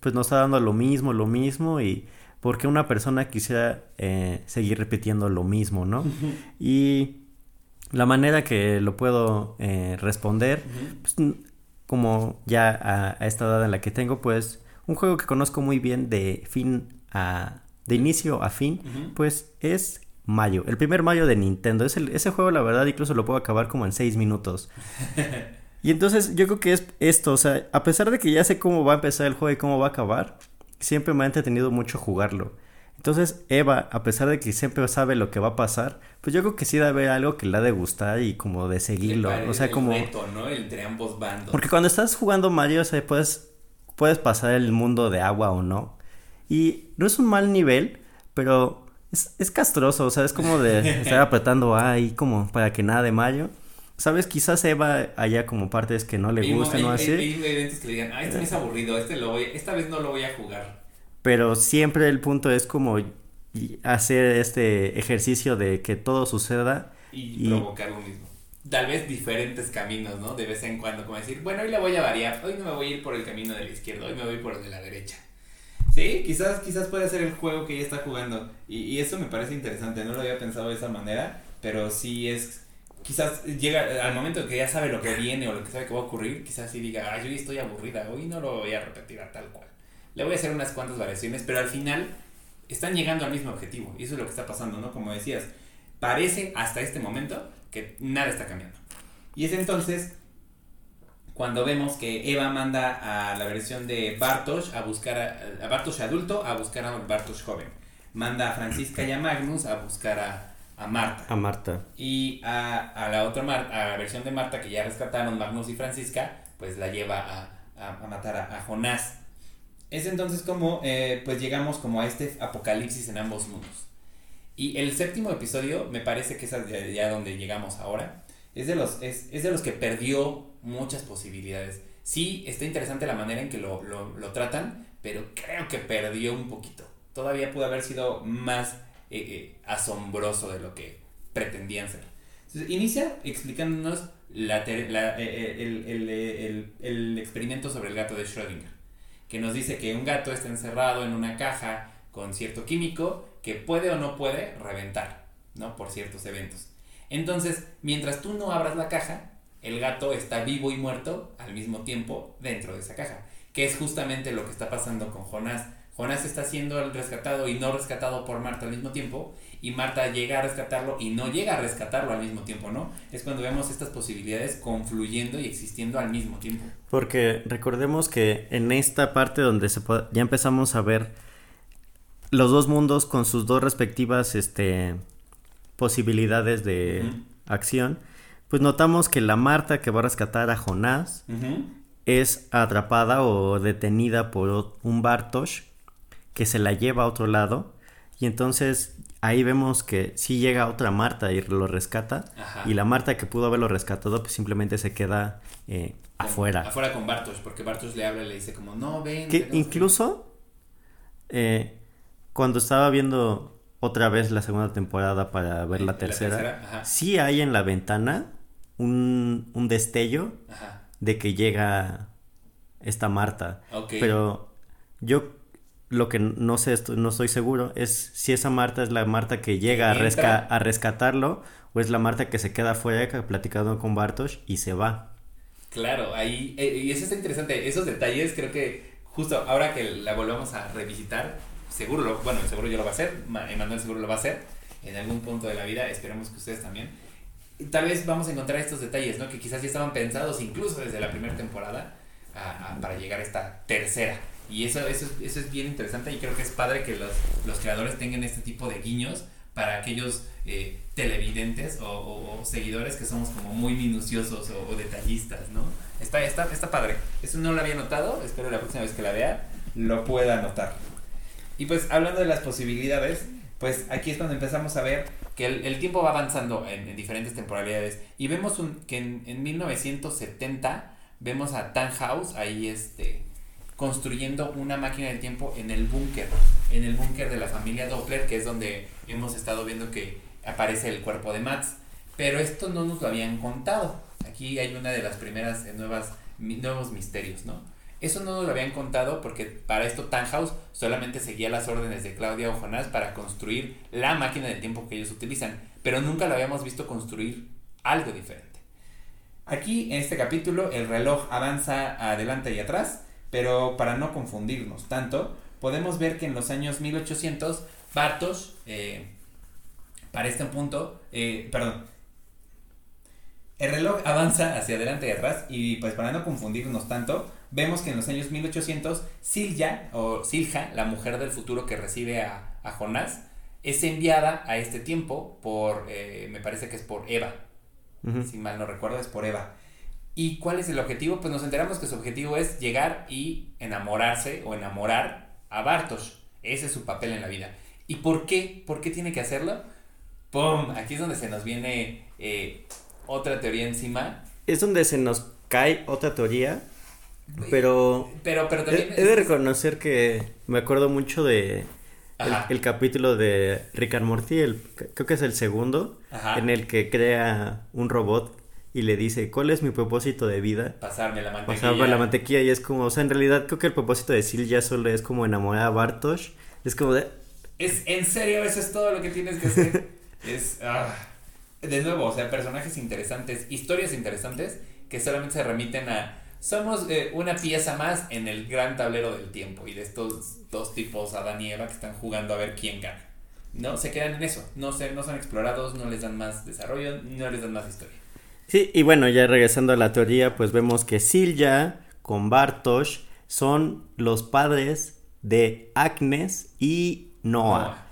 pues nos está dando lo mismo, lo mismo y porque una persona quisiera eh, seguir repitiendo lo mismo, ¿no? Y la manera que lo puedo eh, responder, pues, como ya a, a esta edad en la que tengo, pues un juego que conozco muy bien de fin a... de inicio a fin, pues es Mayo, el primer Mayo de Nintendo. Es el- ese juego, la verdad, incluso lo puedo acabar como en seis minutos. Y entonces yo creo que es esto, o sea, a pesar de que ya sé cómo va a empezar el juego y cómo va a acabar, siempre me ha entretenido mucho jugarlo. Entonces Eva, a pesar de que siempre sabe lo que va a pasar, pues yo creo que sí debe haber algo que le ha de gustar y como de seguirlo. O sea, el como... reto, ¿no? Entre ambos bandos. Porque cuando estás jugando Mario, o sea, puedes, puedes pasar el mundo de agua o no. Y no es un mal nivel, pero es, es castroso, o sea, es como de estar apretando ahí como para que nada de Mario. ¿Sabes? Quizás Eva haya como partes que no le gustan o así. Hay, eventos que le digan, ah, este me es aburrido, este lo voy, esta vez no lo voy a jugar. Pero siempre el punto es como hacer este ejercicio de que todo suceda. y, Y- provocar un mismo. Tal vez diferentes caminos, ¿no? De vez en cuando, como decir, bueno, hoy la voy a variar, hoy no me voy a ir por el camino de la izquierda, hoy me voy por el de la derecha. Sí, quizás, quizás puede ser el juego que ella está jugando. Y, y eso me parece interesante, no lo había pensado de esa manera, pero sí es, quizás llega al momento que ya sabe lo que viene o lo que sabe que va a ocurrir, quizás sí diga, ay, hoy estoy aburrida, hoy no lo voy a repetir a tal cual. Le voy a hacer unas cuantas variaciones, pero al final están llegando al mismo objetivo. Y eso es lo que está pasando, ¿no? Como decías, parece hasta este momento que nada está cambiando. Y es entonces cuando vemos que Eva manda a la versión de Bartosz a buscar a, a Bartosz adulto a buscar a Bartosz joven. Manda a Francisca y a Magnus a buscar a, a Marta. A Marta. Y a, a la otra Mar- a la versión de Marta que ya rescataron Magnus y Francisca, pues la lleva a, matar a, Jonás. Es entonces como eh, pues llegamos como a este apocalipsis en ambos mundos. Y el séptimo episodio me parece que es ya, ya donde llegamos ahora. Es de, los, es, es de los que perdió muchas posibilidades. Sí, está interesante la manera en que lo, lo, tratan, pero creo que perdió un poquito. Todavía pudo haber sido más eh, eh, asombroso de lo que pretendían ser. Inicia explicándonos eh, el- el experimento sobre el gato de Schrödinger, que nos dice que un gato está encerrado en una caja con cierto químico que puede o no puede reventar, ¿no? Por ciertos eventos. Entonces, mientras tú no abras la caja, el gato está vivo y muerto al mismo tiempo dentro de esa caja, que es justamente lo que está pasando con Jonás. Jonás está siendo rescatado y no rescatado por Marta al mismo tiempo, y Marta llega a rescatarlo y no llega a rescatarlo al mismo tiempo, ¿no? Es cuando vemos estas posibilidades confluyendo y existiendo al mismo tiempo. Porque recordemos que en esta parte donde se ya empezamos a ver los dos mundos con sus dos respectivas este, posibilidades de acción, pues notamos que la Marta que va a rescatar a Jonás es atrapada o detenida por un Bartosz que se la lleva a otro lado y entonces ahí vemos que sí llega otra Marta y lo rescata Ajá. y la Marta que pudo haberlo rescatado pues simplemente se queda eh, Con- afuera. Afuera con Bartosz, porque Bartosz le habla y le dice como, no, ven. Que incluso eh, cuando estaba viendo otra vez la segunda temporada para ver la tercera, sí hay en la ventana un, un destello Ajá. de que llega esta Marta. Pero yo lo que no sé, esto- no estoy seguro, es si esa Marta es la Marta que llega a, resca- a rescatarlo o es la Marta que se queda afuera platicando con Bartosz y se va. Claro, ahí, eh, y eso está interesante, esos detalles creo que justo ahora que la volvamos a revisitar, seguro, lo- bueno, seguro yo lo va a hacer, Ma- Emanuel seguro lo va a hacer, en algún punto de la vida, esperemos que ustedes también. Tal vez vamos a encontrar estos detalles, ¿no? Que quizás ya estaban pensados incluso desde la primera temporada a- a- para llegar a esta tercera. Y eso, eso, es- eso es bien interesante y creo que es padre que los, los creadores tengan este tipo de guiños para aquellos eh, televidentes o, o- o seguidores que somos como muy minuciosos o, o detallistas, ¿no? Está, está, está padre. Eso no lo había notado, espero la próxima vez que la vea lo pueda notar. Y pues hablando de las posibilidades, pues aquí es cuando empezamos a ver que el, tiempo va avanzando en, en diferentes temporalidades y vemos un, que en, en 1970 vemos a Tannhaus ahí este construyendo una máquina del tiempo en el búnker, en el búnker de la familia Doppler, que es donde hemos estado viendo que aparece el cuerpo de Max. Pero esto no nos lo habían contado. Aquí hay una de las primeras eh, nuevas, nuevos misterios, ¿no? Eso no nos lo habían contado porque para esto Tannhaus solamente seguía las órdenes de Claudia o Jonás para construir la máquina del tiempo que ellos utilizan, pero nunca lo habíamos visto construir algo diferente. Aquí en este capítulo el reloj avanza adelante y atrás, pero para no confundirnos tanto, podemos ver que en los años 1800 Bartosz, eh, para este punto, eh, perdón, el reloj avanza hacia adelante y atrás y pues para no confundirnos tanto, vemos que en los años 1800 Silja o Silja, la mujer del futuro que recibe a, a Jonás, es enviada a este tiempo por, eh, me parece que es por Eva, Ujú. si mal no recuerdo, es por Eva. ¿Y cuál es el objetivo? Pues nos enteramos que su objetivo es llegar y enamorarse o enamorar a Bartosz. Ese es su papel en la vida. ¿Y por qué? ¿Por qué tiene que hacerlo? ¡Pum! Aquí es donde se nos viene eh, otra teoría encima. Es donde se nos cae otra teoría, pero Pero, pero he, también... he de reconocer que me acuerdo mucho de el, capítulo de Rick and Morty, el, creo que es el segundo, Ajá. en el que crea un robot y le dice, ¿cuál es mi propósito de vida? Pasarme la mantequilla. Pasar por la mantequilla y es como, o sea, en realidad creo que el propósito de Sil ya solo es como enamorar a Bartosz. Es como de, Es en serio, eso es todo lo que tienes que hacer. es ah, de nuevo, o sea, personajes interesantes, historias interesantes que solamente se remiten a somos eh, una pieza más en el gran tablero del tiempo y de estos dos tipos Adán y Eva que están jugando a ver quién gana. No se quedan en eso, no se no son explorados, no les dan más desarrollo, no les dan más historia. Sí, y bueno, ya regresando a la teoría, pues vemos que Silja con Bartosz son los padres de Agnes y Noah. Noah.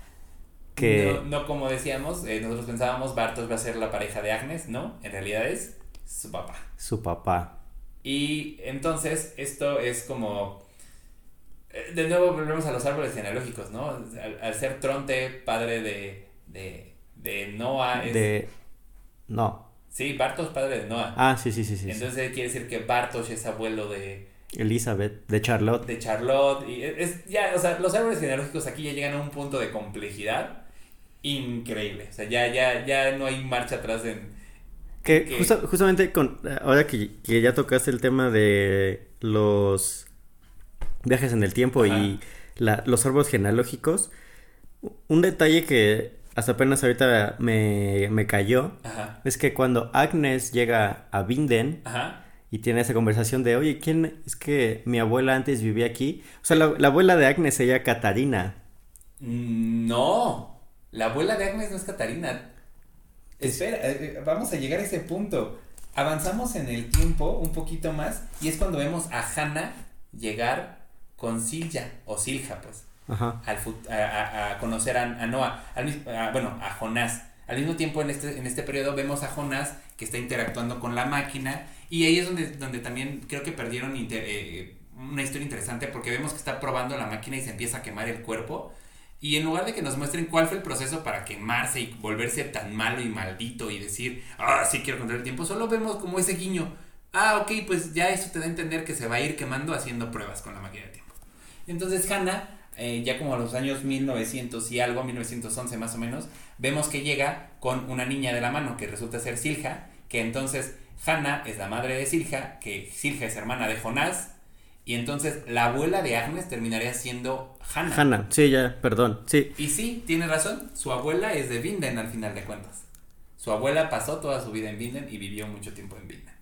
Que No, no como decíamos, eh, nosotros pensábamos Bartos va a ser la pareja de Agnes, no, en realidad es su papá. su papá. Y entonces esto es como... eh, De nuevo volvemos a los árboles genealógicos, ¿no? Al, al ser Tronte, padre de, de, de Noah, es... De... No. Sí, Bartos padre de Noah. Ah, sí, sí, sí, sí. sí. entonces quiere decir que Bartos es abuelo de, Elizabeth, de Charlotte. de Charlotte. Y es- ya, o sea, los árboles genealógicos aquí ya llegan a un punto de complejidad increíble. O sea, ya, ya, ya no hay marcha atrás en... Que que- justa- justamente con ahora que, que ya tocaste el tema de los viajes en el tiempo Ajá. y la- los árboles genealógicos, un detalle que hasta apenas ahorita me, me cayó Ajá. es que cuando Agnes llega a Vinden Ajá. y tiene esa conversación de, oye, ¿quién es que mi abuela antes vivía aquí? O sea, la, la abuela de Agnes se llama Catarina. Mm, No, la abuela de Agnes no es Catarina. Espera, eh, eh, vamos a llegar a ese punto. Avanzamos en el tiempo un poquito más y es cuando vemos a Hannah llegar con Silja o Silja, pues, Ajá. al a, conocer a, a Noah, al a- bueno, a Jonás. Al mismo tiempo en este, en este periodo vemos a Jonás que está interactuando con la máquina y ahí es donde, donde también creo que perdieron inter- eh, una historia interesante porque vemos que está probando la máquina y se empieza a quemar el cuerpo y en lugar de que nos muestren cuál fue el proceso para quemarse y volverse tan malo y maldito y decir, ah, sí quiero controlar el tiempo, solo vemos como ese guiño. Ah, ok, pues ya eso te da a entender que se va a ir quemando haciendo pruebas con la máquina del tiempo. Entonces Hannah eh, ya como a los años 1900 y algo, 1911 más o menos, vemos que llega con una niña de la mano que resulta ser Silja, que entonces Hanna es la madre de Silja, que Silja es hermana de Jonás, y entonces la abuela de Agnes terminaría siendo Hanna. Hanna, sí, ya, perdón, sí. Y sí, tiene razón, su abuela es de Vinden al final de cuentas. Su abuela pasó toda su vida en Vinden y vivió mucho tiempo en Vinden.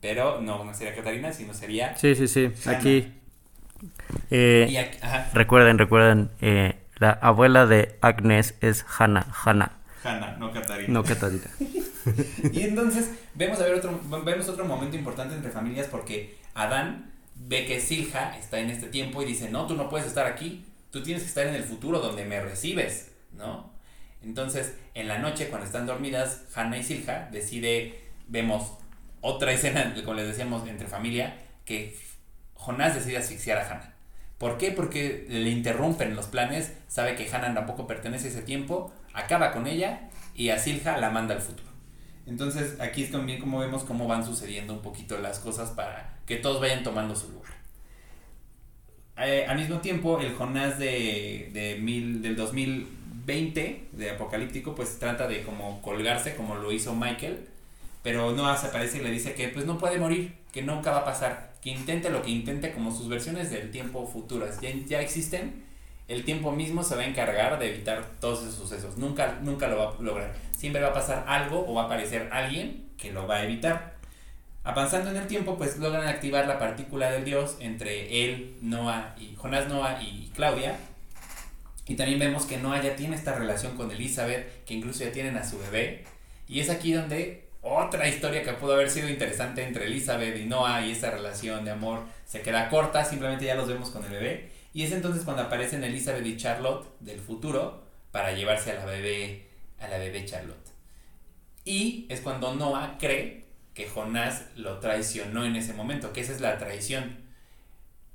Pero no, no sería Catarina, sino sería... Sí, sí, sí, aquí. eh, y aquí- ajá, recuerden, recuerden, eh, la abuela de Agnes es Hanna, Hanna, Hanna, no Catarina. no Catalina. Y entonces vemos a ver otro, vemos otro momento importante entre familias porque Adán ve que Silja está en este tiempo y dice, no, tú no puedes estar aquí, tú tienes que estar en el futuro donde me recibes, ¿no? Entonces, en la noche, cuando están dormidas, Hanna y Silja decide, vemos otra escena, como les decíamos, entre familia, que Jonás decide asfixiar a Hanna. ¿Por qué? Porque le interrumpen los planes, sabe que Hanna tampoco pertenece a ese tiempo, acaba con ella y a Silja la manda al futuro. Entonces aquí es también como vemos cómo van sucediendo un poquito las cosas para que todos vayan tomando su lugar. Eh, al mismo tiempo, el Jonás de, de mil, del 2020, de Apocalíptico, pues trata de como colgarse como lo hizo Michael, pero no se aparece y le dice que pues no puede morir, que nunca va a pasar, que intente lo que intente como sus versiones del tiempo futuras ya, ya existen, el tiempo mismo se va a encargar de evitar todos esos sucesos, nunca, nunca lo va a lograr, siempre va a pasar algo o va a aparecer alguien que lo va a evitar. Avanzando en el tiempo, pues logran activar la partícula del dios entre él, Noah y Jonás Noah y Claudia. Y también vemos que Noah ya tiene esta relación con Elizabeth, que incluso ya tienen a su bebé. Y es aquí donde otra historia que pudo haber sido interesante entre Elizabeth y Noah y esa relación de amor se queda corta, simplemente ya los vemos con el bebé. Y es entonces cuando aparecen Elizabeth y Charlotte del futuro para llevarse a la bebé, a la bebé Charlotte. Y es cuando Noah cree que Jonás lo traicionó en ese momento, que esa es la traición.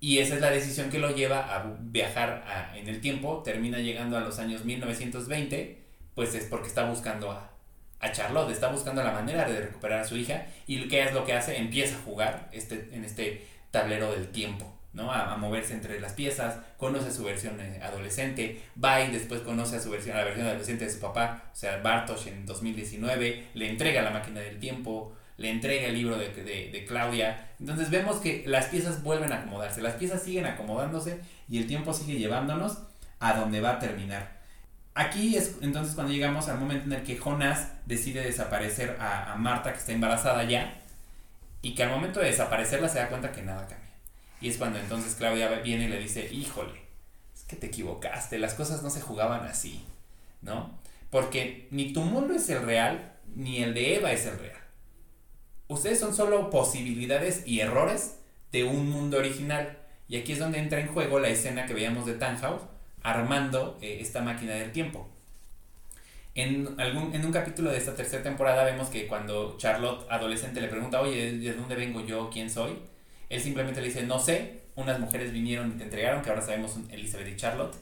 Y esa es la decisión que lo lleva a viajar en el tiempo, termina llegando a los años 1920, pues es porque está buscando a, a Charlotte, está buscando la manera de recuperar a su hija, y ¿qué es lo que hace? Empieza a jugar este, en este tablero del tiempo, ¿no? A, a moverse entre las piezas, conoce su versión eh, adolescente, va y después conoce a su versión, a la versión adolescente de su papá, o sea, Bartosz en 2019, le entrega la máquina del tiempo, le entrega el libro de, de, de Claudia. Entonces vemos que las piezas vuelven a acomodarse, las piezas siguen acomodándose y el tiempo sigue llevándonos a donde va a terminar. Aquí es entonces cuando llegamos al momento en el que Jonás decide desaparecer a, a Marta, que está embarazada ya, y que al momento de desaparecerla se da cuenta que nada cambia. Y es cuando entonces Claudia viene y le dice, híjole, es que te equivocaste, las cosas no se jugaban así, ¿no? Porque ni tu mundo es el real, ni el de Eva es el real. Ustedes son solo posibilidades y errores de un mundo original. Y aquí es donde entra en juego la escena que veíamos de Tannhaus armando eh, esta máquina del tiempo. En, algún, en un capítulo de esta tercera temporada vemos que cuando Charlotte, adolescente, le pregunta, oye, ¿de dónde vengo yo? ¿Quién soy? Él simplemente le dice, no sé, unas mujeres vinieron y te entregaron, que ahora sabemos Elizabeth y Charlotte,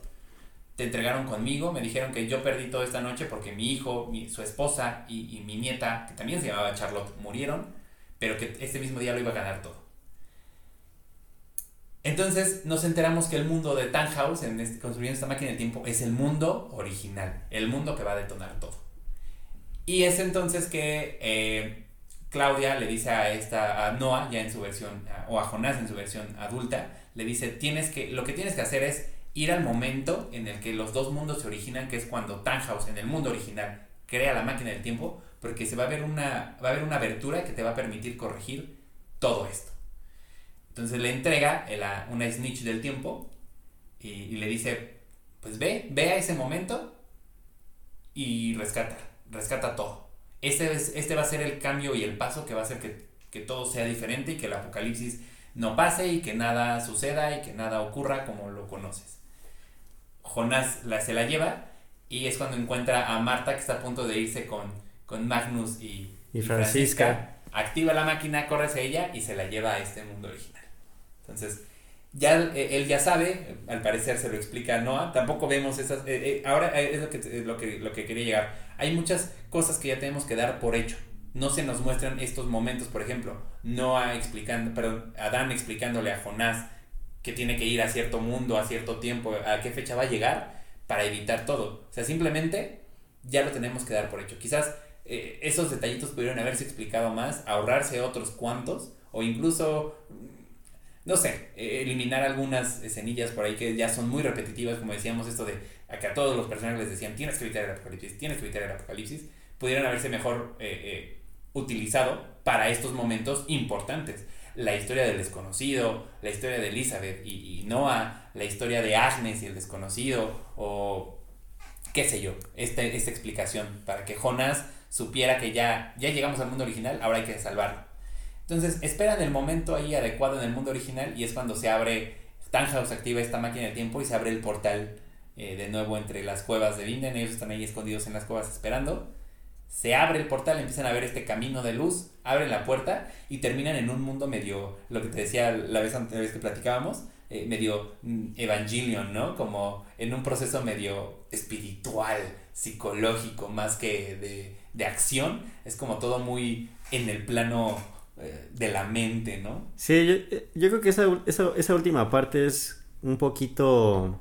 te entregaron conmigo, me dijeron que yo perdí toda esta noche porque mi hijo, su esposa y, y mi nieta, que también se llamaba Charlotte, murieron, pero que este mismo día lo iba a ganar todo. Entonces nos enteramos que el mundo de Tannhaus, en este- construyendo esta máquina del tiempo, es el mundo original, el mundo que va a detonar todo. Y es entonces que eh, Claudia le dice a esta a Noah ya en su versión o a Jonás en su versión adulta, le dice, "Tienes que lo que tienes que hacer es ir al momento en el que los dos mundos se originan, que es cuando Tannhaus en el mundo original crea la máquina del tiempo, porque se va a ver una va a haber una abertura que te va a permitir corregir todo esto." Entonces le entrega una snitch del tiempo y le dice, pues ve, ve a ese momento y rescata, rescata todo. Este, es- este va a ser el cambio y el paso que va a hacer que, que todo sea diferente y que el apocalipsis no pase y que nada suceda y que nada ocurra como lo conoces. Jonás la, se la lleva y es cuando encuentra a Marta que está a punto de irse con, con Magnus y, Y Francisca. Activa la máquina, corre hacia ella y se la lleva a este mundo original. Entonces, ya eh, él ya sabe, al parecer se lo explica a Noah, tampoco vemos esas, eh, eh, ahora es lo que, lo, que, lo que quería llegar, hay muchas cosas que ya tenemos que dar por hecho, no se nos muestran estos momentos, por ejemplo, Noah explicando, perdón, Adán explicándole a Jonás que tiene que ir a cierto mundo, a cierto tiempo, a qué fecha va a llegar para evitar todo. O sea, simplemente ya lo tenemos que dar por hecho. Quizás esos detallitos pudieron haberse explicado más, ahorrarse otros cuantos, o incluso, no sé, eh, eliminar algunas escenillas por ahí que ya son muy repetitivas, como decíamos, esto de que a todos los personajes les decían, tienes que evitar el apocalipsis, tienes que evitar el apocalipsis, pudieron haberse mejor eh, utilizado para estos momentos importantes. La historia del desconocido, la historia de Elizabeth y, Noah, la historia de Agnes y el desconocido, o qué sé yo, esta, esta explicación para que Jonas supiera que ya, ya llegamos al mundo original, ahora hay que salvarlo. Entonces esperan el momento ahí adecuado en el mundo original y es cuando se abre, Tannhaus activa esta máquina del tiempo y se abre el portal eh, de nuevo entre las cuevas de Vinden, ellos están ahí escondidos en las cuevas esperando. Se abre el portal, empiezan a ver este camino de luz, abren la puerta y terminan en un mundo medio, lo que te decía la vez anterior que platicábamos, eh, medio mm, evangelion, ¿no? Como en un proceso medio espiritual, psicológico, más que de, de acción. Es como todo muy en el plano eh, de la mente, ¿no? Sí, yo, yo creo que esa, esa, esa, última parte es un poquito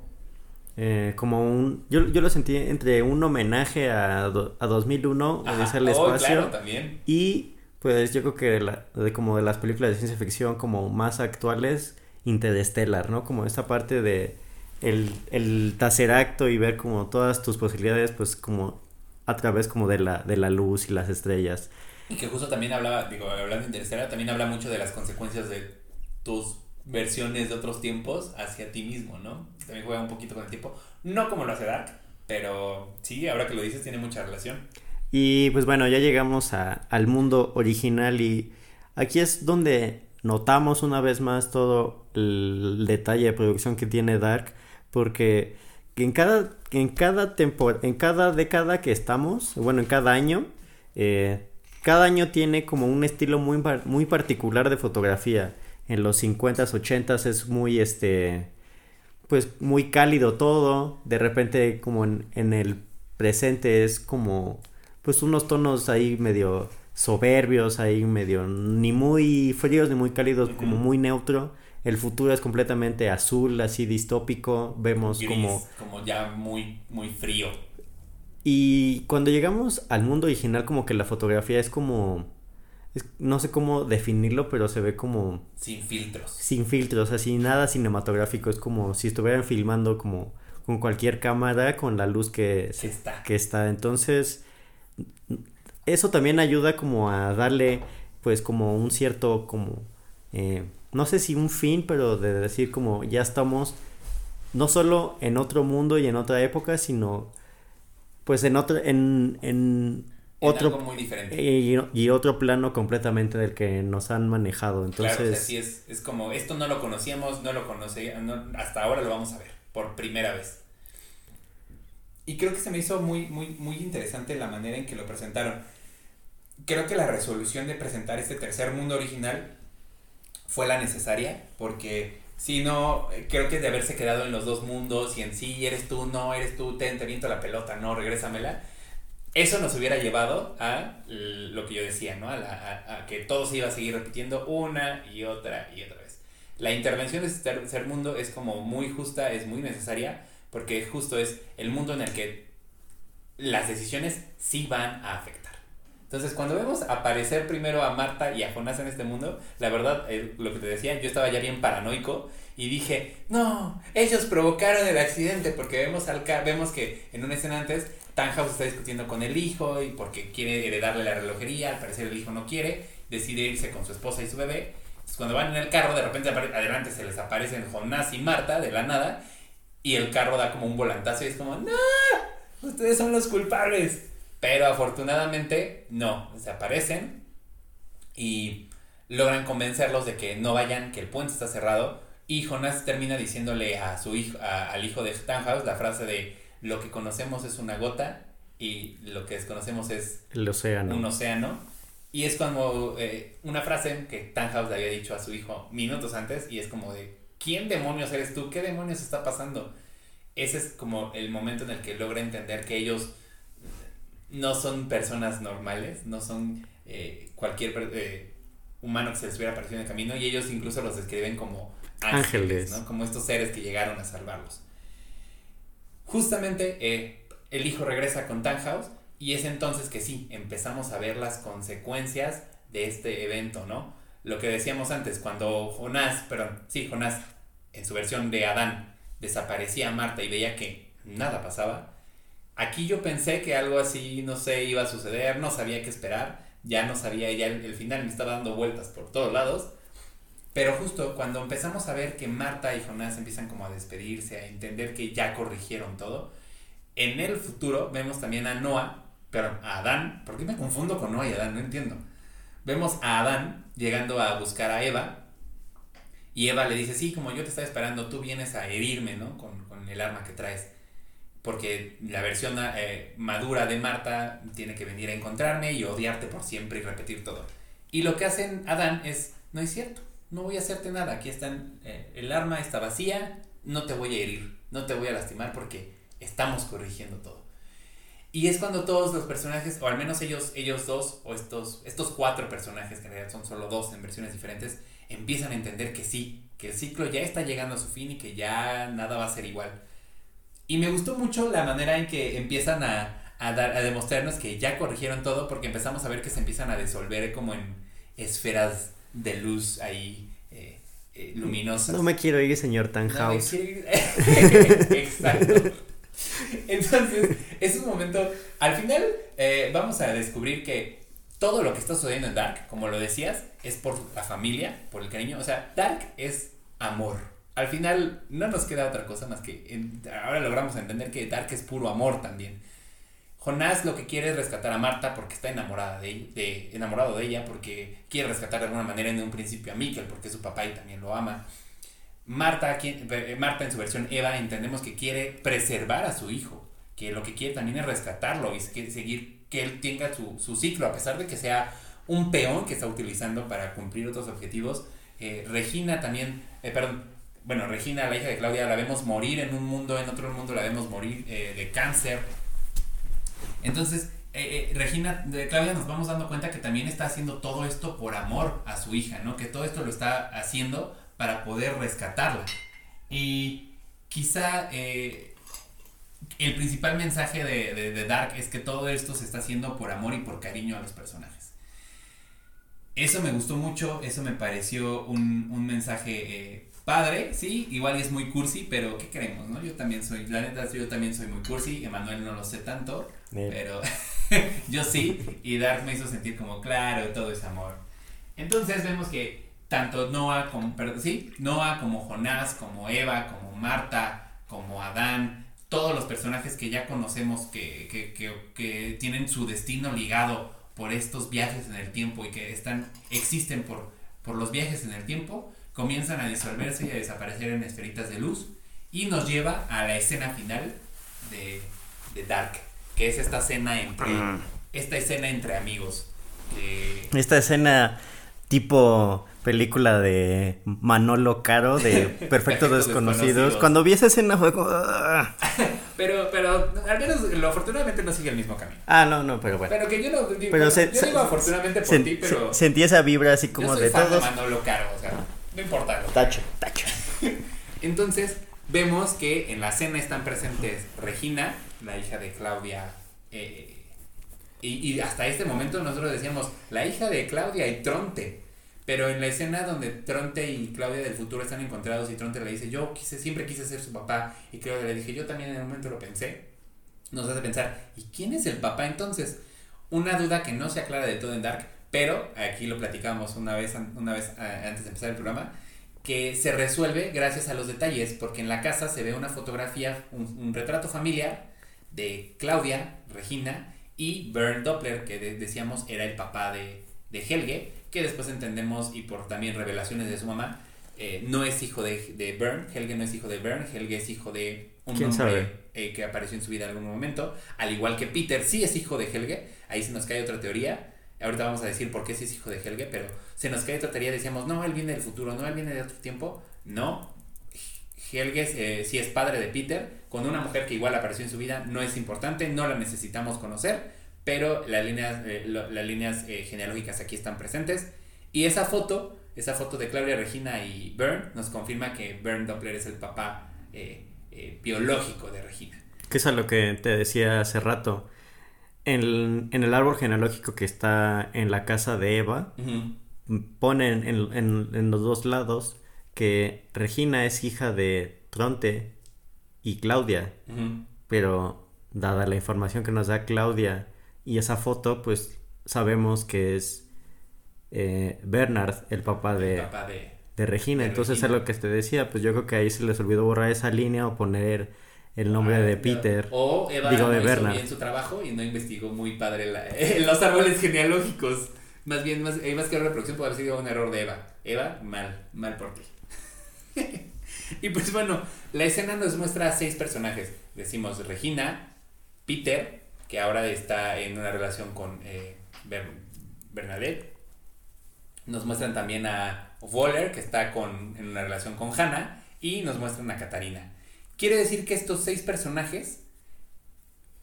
eh, como un... Yo, yo, lo sentí entre un homenaje a, do, a 2001, Ajá. el espacio. Oh, claro, también. Y pues yo creo que la, de, como de las películas de ciencia ficción como más actuales Interstellar, ¿no? Como esta parte de el, el tercer acto y ver como todas tus posibilidades, pues como a través como de la, de la luz y las estrellas. Y que justo también hablaba, digo, hablando de Interstellar, también habla mucho de las consecuencias de tus versiones de otros tiempos hacia ti mismo, ¿no? También juega un poquito con el tiempo. No como lo hace Dark, pero sí, ahora que lo dices, tiene mucha relación. Y pues bueno, ya llegamos a, al mundo original y aquí es donde notamos una vez más todo el detalle de producción que tiene Dark porque en cada en cada en cada década que estamos bueno en cada año eh, cada año tiene como un estilo muy muy particular de fotografía en los 50s 80s es muy este pues muy cálido todo de repente como en, en el presente es como pues unos tonos ahí medio soberbios, ahí medio ni muy fríos ni muy cálidos, uh -huh. como muy neutro. El futuro es completamente azul, así distópico. Vemos Gris, como. Como ya muy, muy frío. Y cuando llegamos al mundo original, como que la fotografía es como. Es, no sé cómo definirlo, pero se ve como. Sin filtros. Sin filtros, así nada cinematográfico. Es como si estuvieran filmando como con cualquier cámara, con la luz que, se, está. que está. Entonces eso también ayuda como a darle pues como un cierto como eh, no sé si un fin pero de decir como ya estamos no solo en otro mundo y en otra época sino pues en otro en, en otro algo muy diferente. Y, y, otro plano completamente del que nos han manejado entonces claro, o sea, sí es, es como esto no lo conocíamos no lo conocía no, hasta ahora lo vamos a ver por primera vez y creo que se me hizo muy muy muy interesante la manera en que lo presentaron creo que la resolución de presentar este tercer mundo original fue la necesaria, porque si no, creo que de haberse quedado en los dos mundos y en sí eres tú, no eres tú, ten, te viento la pelota, no, regrésamela. Eso nos hubiera llevado a lo que yo decía, ¿no? A, a, que todo se iba a seguir repitiendo una y otra y otra vez. La intervención de este tercer mundo es como muy justa, es muy necesaria, porque justo es el mundo en el que las decisiones sí van a afectar. Entonces, cuando vemos aparecer primero a Marta y a Jonás en este mundo, la verdad, eh, lo que te decía, yo estaba ya bien paranoico y dije, no, ellos provocaron el accidente porque vemos, al vemos que en una escena antes, Tannhaus está discutiendo con el hijo y porque quiere heredarle la relojería, al parecer el hijo no quiere, decide irse con su esposa y su bebé. Cuando van en el carro, de repente adelante se les aparecen Jonás y Marta de la nada y el carro da como un volantazo y es como, no, ustedes son los culpables. Pero afortunadamente no, desaparecen y logran convencerlos de que no vayan, que el puente está cerrado. Y Jonas termina diciéndole a su hijo, a, al hijo de Tannhaus la frase de lo que conocemos es una gota y lo que desconocemos es el océano. un océano. Y es como eh, una frase que Tannhaus le había dicho a su hijo minutos antes y es como de, ¿quién demonios eres tú? ¿Qué demonios está pasando? Ese es como el momento en el que logra entender que ellos no son personas normales, no son eh, cualquier eh, humano que se les hubiera aparecido en el camino y ellos incluso los describen como ángeles, ¿no? Como estos seres que llegaron a salvarlos. Justamente eh, el hijo regresa con Tannhaus y es entonces que sí, empezamos a ver las consecuencias de este evento, ¿no? Lo que decíamos antes, cuando Jonás, perdón, sí, Jonás, en su versión de Adán, desaparecía a Marta y veía que nada pasaba, aquí yo pensé que algo así, no sé, iba a suceder, no sabía qué esperar, ya no sabía, ya el, final me estaba dando vueltas por todos lados, pero justo cuando empezamos a ver que Marta y Jonás empiezan como a despedirse, a entender que ya corrigieron todo, en el futuro vemos también a Noah, pero a Adán, ¿por qué me confundo con Noah y Adán? No entiendo. Vemos a Adán llegando a buscar a Eva y Eva le dice, sí, como yo te estaba esperando, tú vienes a herirme, ¿no? Con el arma que traes. Porque la versión eh, madura de Marta tiene que venir a encontrarme y odiarte por siempre y repetir todo. Y lo que hacen Adán es, no es cierto, no voy a hacerte nada, aquí están, eh, el arma está vacía, no te voy a herir, no te voy a lastimar porque estamos corrigiendo todo. Y es cuando todos los personajes, o al menos ellos, ellos dos, o estos, estos cuatro personajes, que en realidad son solo dos en versiones diferentes, empiezan a entender que sí, que el ciclo ya está llegando a su fin y que ya nada va a ser igual. Y me gustó mucho la manera en que empiezan a, a, dar, a demostrarnos que ya corrigieron todo, porque empezamos a ver que se empiezan a disolver como en esferas de luz ahí eh, eh, luminosas. No me quiero ir, señor Tannhaus. No Exacto. Entonces, es un momento. Al final, eh, vamos a descubrir que todo lo que está sucediendo en Dark, como lo decías, es por la familia, por el cariño. O sea, Dark es amor. Al final, no nos queda otra cosa más que. ahora logramos entender que Dark es puro amor también. Jonás lo que quiere es rescatar a Marta porque está enamorada de, de, enamorado de ella, porque quiere rescatar de alguna manera en un principio a Mikkel, porque es su papá y también lo ama. Marta, eh, Marta en su versión Eva entendemos que quiere preservar a su hijo, que lo que quiere también es rescatarlo y seguir que él tenga su, su ciclo, a pesar de que sea un peón que está utilizando para cumplir otros objetivos. Eh, Regina también, eh, perdón, bueno, Regina, la hija de Claudia, la vemos morir en un mundo, en otro mundo la vemos morir de cáncer. Entonces, Regina, de Claudia nos vamos dando cuenta que también está haciendo todo esto por amor a su hija, ¿no? Que todo esto lo está haciendo para poder rescatarla. Y quizá eh, el principal mensaje de, Dark es que todo esto se está haciendo por amor y por cariño a los personajes. Eso me gustó mucho, eso me pareció un, mensaje eh, padre, sí, igual es muy cursi, pero ¿qué queremos, no? Yo también soy, la neta, yo también soy muy cursi, Emanuel no lo sé tanto, pero yo sí, y Dark me hizo sentir como, claro, todo es amor. Entonces vemos que tanto Noah como, sí, Noah como Jonás, como Eva, como Marta, como Adán, todos los personajes que ya conocemos que, que, que, que, tienen su destino ligado por estos viajes en el tiempo y que están, existen por, por los viajes en el tiempo, comienzan a disolverse y a desaparecer en esferitas de luz y nos lleva a la escena final de, de Dark, que es esta escena entre, esta escena entre amigos. Esta escena tipo película de Manolo Caro de Perfectos Desconocidos. Cuando vi esa escena fue como... Ah". pero, pero al menos lo afortunadamente no sigue el mismo camino. Ah, no, no, pero bueno. Pero que yo no digo, pero se, yo digo afortunadamente por ti, pero... sentí esa vibra así como yo soy de fan todos. De Manolo Caro, o sea, no importa. Tacho, tacho. Entonces, vemos que en la cena están presentes Regina, la hija de Claudia, eh, y, y hasta este momento nosotros decíamos, la hija de Claudia y Tronte. Pero en la escena donde Tronte y Claudia del futuro están encontrados y Tronte le dice, yo quise, siempre quise ser su papá, y Claudia le dije, yo también en un momento lo pensé, nos hace pensar, ¿y quién es el papá entonces? Una duda que no se aclara de todo en Dark, pero aquí lo platicamos una vez, una vez antes de empezar el programa, que se resuelve gracias a los detalles, porque en la casa se ve una fotografía, un, retrato familiar de Claudia, Regina y Bernd Doppler, que decíamos era el papá de, de Helge, que después entendemos y por también revelaciones de su mamá, eh, no es hijo de, de Bern, Helge no es hijo de Bern, Helge es hijo de un hombre eh, que apareció en su vida en algún momento, al igual que Peter sí es hijo de Helge, ahí se nos cae otra teoría, ahorita vamos a decir por qué sí es hijo de Helge, pero se nos cae otra teoría, decíamos, no, él viene del futuro, no, él viene de otro tiempo, no, Helge eh, sí es padre de Peter, con una mujer que igual apareció en su vida, no es importante, no la necesitamos conocer, pero las líneas, eh, las líneas eh, genealógicas aquí están presentes. Y esa foto esa foto de Claudia Regina y Bern nos confirma que Bern Doppler es el papá eh, biológico de Regina. Que es a lo que te decía hace rato. En el, árbol genealógico que está en la casa de Eva, ponen en, los dos lados que Regina es hija de Tronte y Claudia. Pero dada la información que nos da Claudia y esa foto, pues sabemos que es eh, Bernard, el papá de, de, Regina. Entonces es lo que te decía, pues yo creo que ahí se les olvidó borrar esa línea o poner el nombre de Peter. O Eva digo, de Bernard. bien su trabajo y no investigó muy padre los árboles genealógicos. Más bien, más, eh, más que la reproducción puede haber sido un error de Eva. Eva, mal, mal por ti. y pues bueno, la escena nos muestra a seis personajes. Decimos Regina, Peter, que ahora está en una relación con eh, Bernadette. Nos muestran también a Waller, que está con, en una relación con Hannah. Y nos muestran a Katarina. Quiere decir que estos seis personajes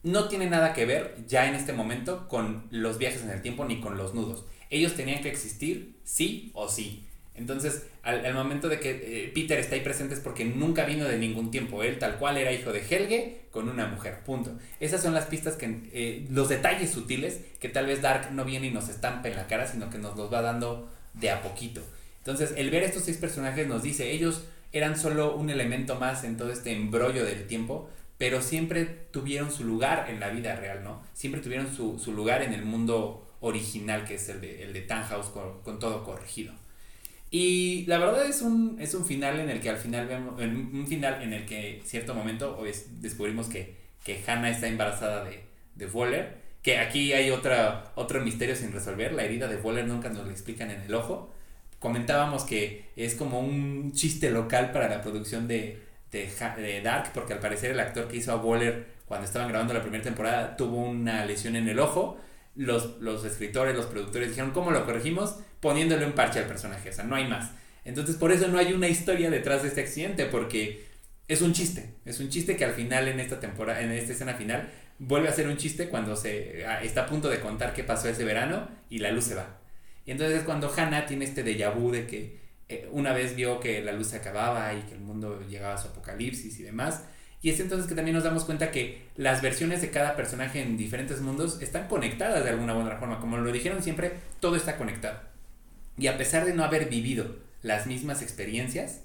no tienen nada que ver ya en este momento con los viajes en el tiempo ni con los nudos. Ellos tenían que existir sí o sí. Entonces, al, momento de que eh, Peter está ahí presente es porque nunca vino de ningún tiempo. Él tal cual era hijo de Helge con una mujer. Punto. Esas son las pistas que, eh, los detalles sutiles que tal vez Dark no viene y nos estampa en la cara, sino que nos los va dando de a poquito. Entonces, el ver estos seis personajes nos dice, ellos eran solo un elemento más en todo este embrollo del tiempo, pero siempre tuvieron su lugar en la vida real, ¿no? Siempre tuvieron su, lugar en el mundo original, que es el de, el de Tannhaus con, todo corregido. Y la verdad es un, es un final en el que al final vemos, un final en el que cierto momento descubrimos que, que Hannah está embarazada de, de Waller, que aquí hay otra, otro misterio sin resolver, la herida de Waller nunca nos la explican en el ojo, comentábamos que es como un chiste local para la producción de, de, Dark, porque al parecer el actor que hizo a Waller cuando estaban grabando la primera temporada tuvo una lesión en el ojo. Los, los escritores, los productores dijeron, ¿cómo lo corregimos? Poniéndole un parche al personaje, o sea, no hay más. Entonces, por eso no hay una historia detrás de este accidente, porque es un chiste. Es un chiste que al final, en esta temporada, en esta escena final, vuelve a ser un chiste cuando se está a punto de contar qué pasó ese verano y la luz se va. Y entonces es cuando Hannah tiene este déjà vu de que eh, una vez vio que la luz se acababa y que el mundo llegaba a su apocalipsis y demás. Y es entonces que también nos damos cuenta que las versiones de cada personaje en diferentes mundos están conectadas de alguna u otra forma. Como lo dijeron siempre, todo está conectado. Y a pesar de no haber vivido las mismas experiencias,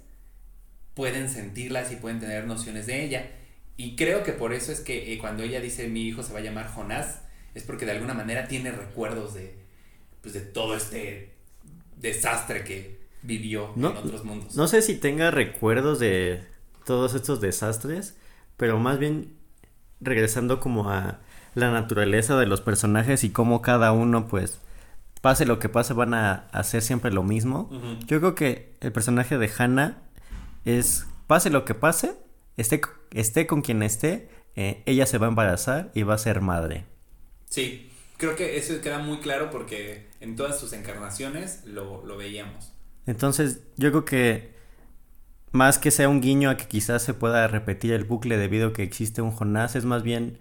pueden sentirlas y pueden tener nociones de ella. Y creo que por eso es que eh, cuando ella dice mi hijo se va a llamar Jonás, es porque de alguna manera tiene recuerdos de, pues, de todo este desastre que vivió en otros mundos. No sé si tenga recuerdos de todos estos desastres, pero más bien regresando como a la naturaleza de los personajes y cómo cada uno pues pase lo que pase van a hacer siempre lo mismo. Yo creo que el personaje de Hannah es pase lo que pase, esté, esté con quien esté, eh, ella se va a embarazar y va a ser madre. Sí, creo que eso queda muy claro porque en todas sus encarnaciones lo, veíamos. Entonces, yo creo que más que sea un guiño a que quizás se pueda repetir el bucle debido a que existe un Jonás, es más bien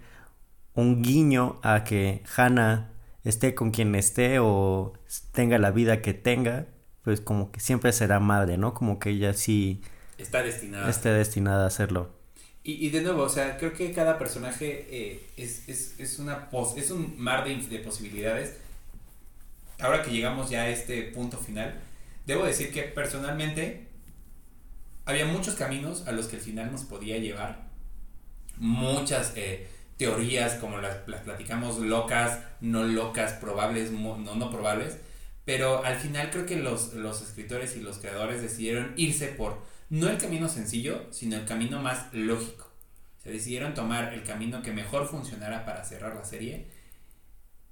un guiño a que Hannah esté con quien esté o tenga la vida que tenga, pues como que siempre será madre, ¿no? Como que ella sí está destinada. Está destinada a hacerlo. Y, de nuevo, o sea, creo que cada personaje eh, es, una es un mar de, de posibilidades. Ahora que llegamos ya a este punto final, debo decir que personalmente había muchos caminos a los que el final nos podía llevar, muchas eh, teorías como las, platicamos locas, no locas, probables, no, no probables, pero al final creo que los, los escritores y los creadores decidieron irse por no el camino sencillo, sino el camino más lógico. Se decidieron tomar el camino que mejor funcionara para cerrar la serie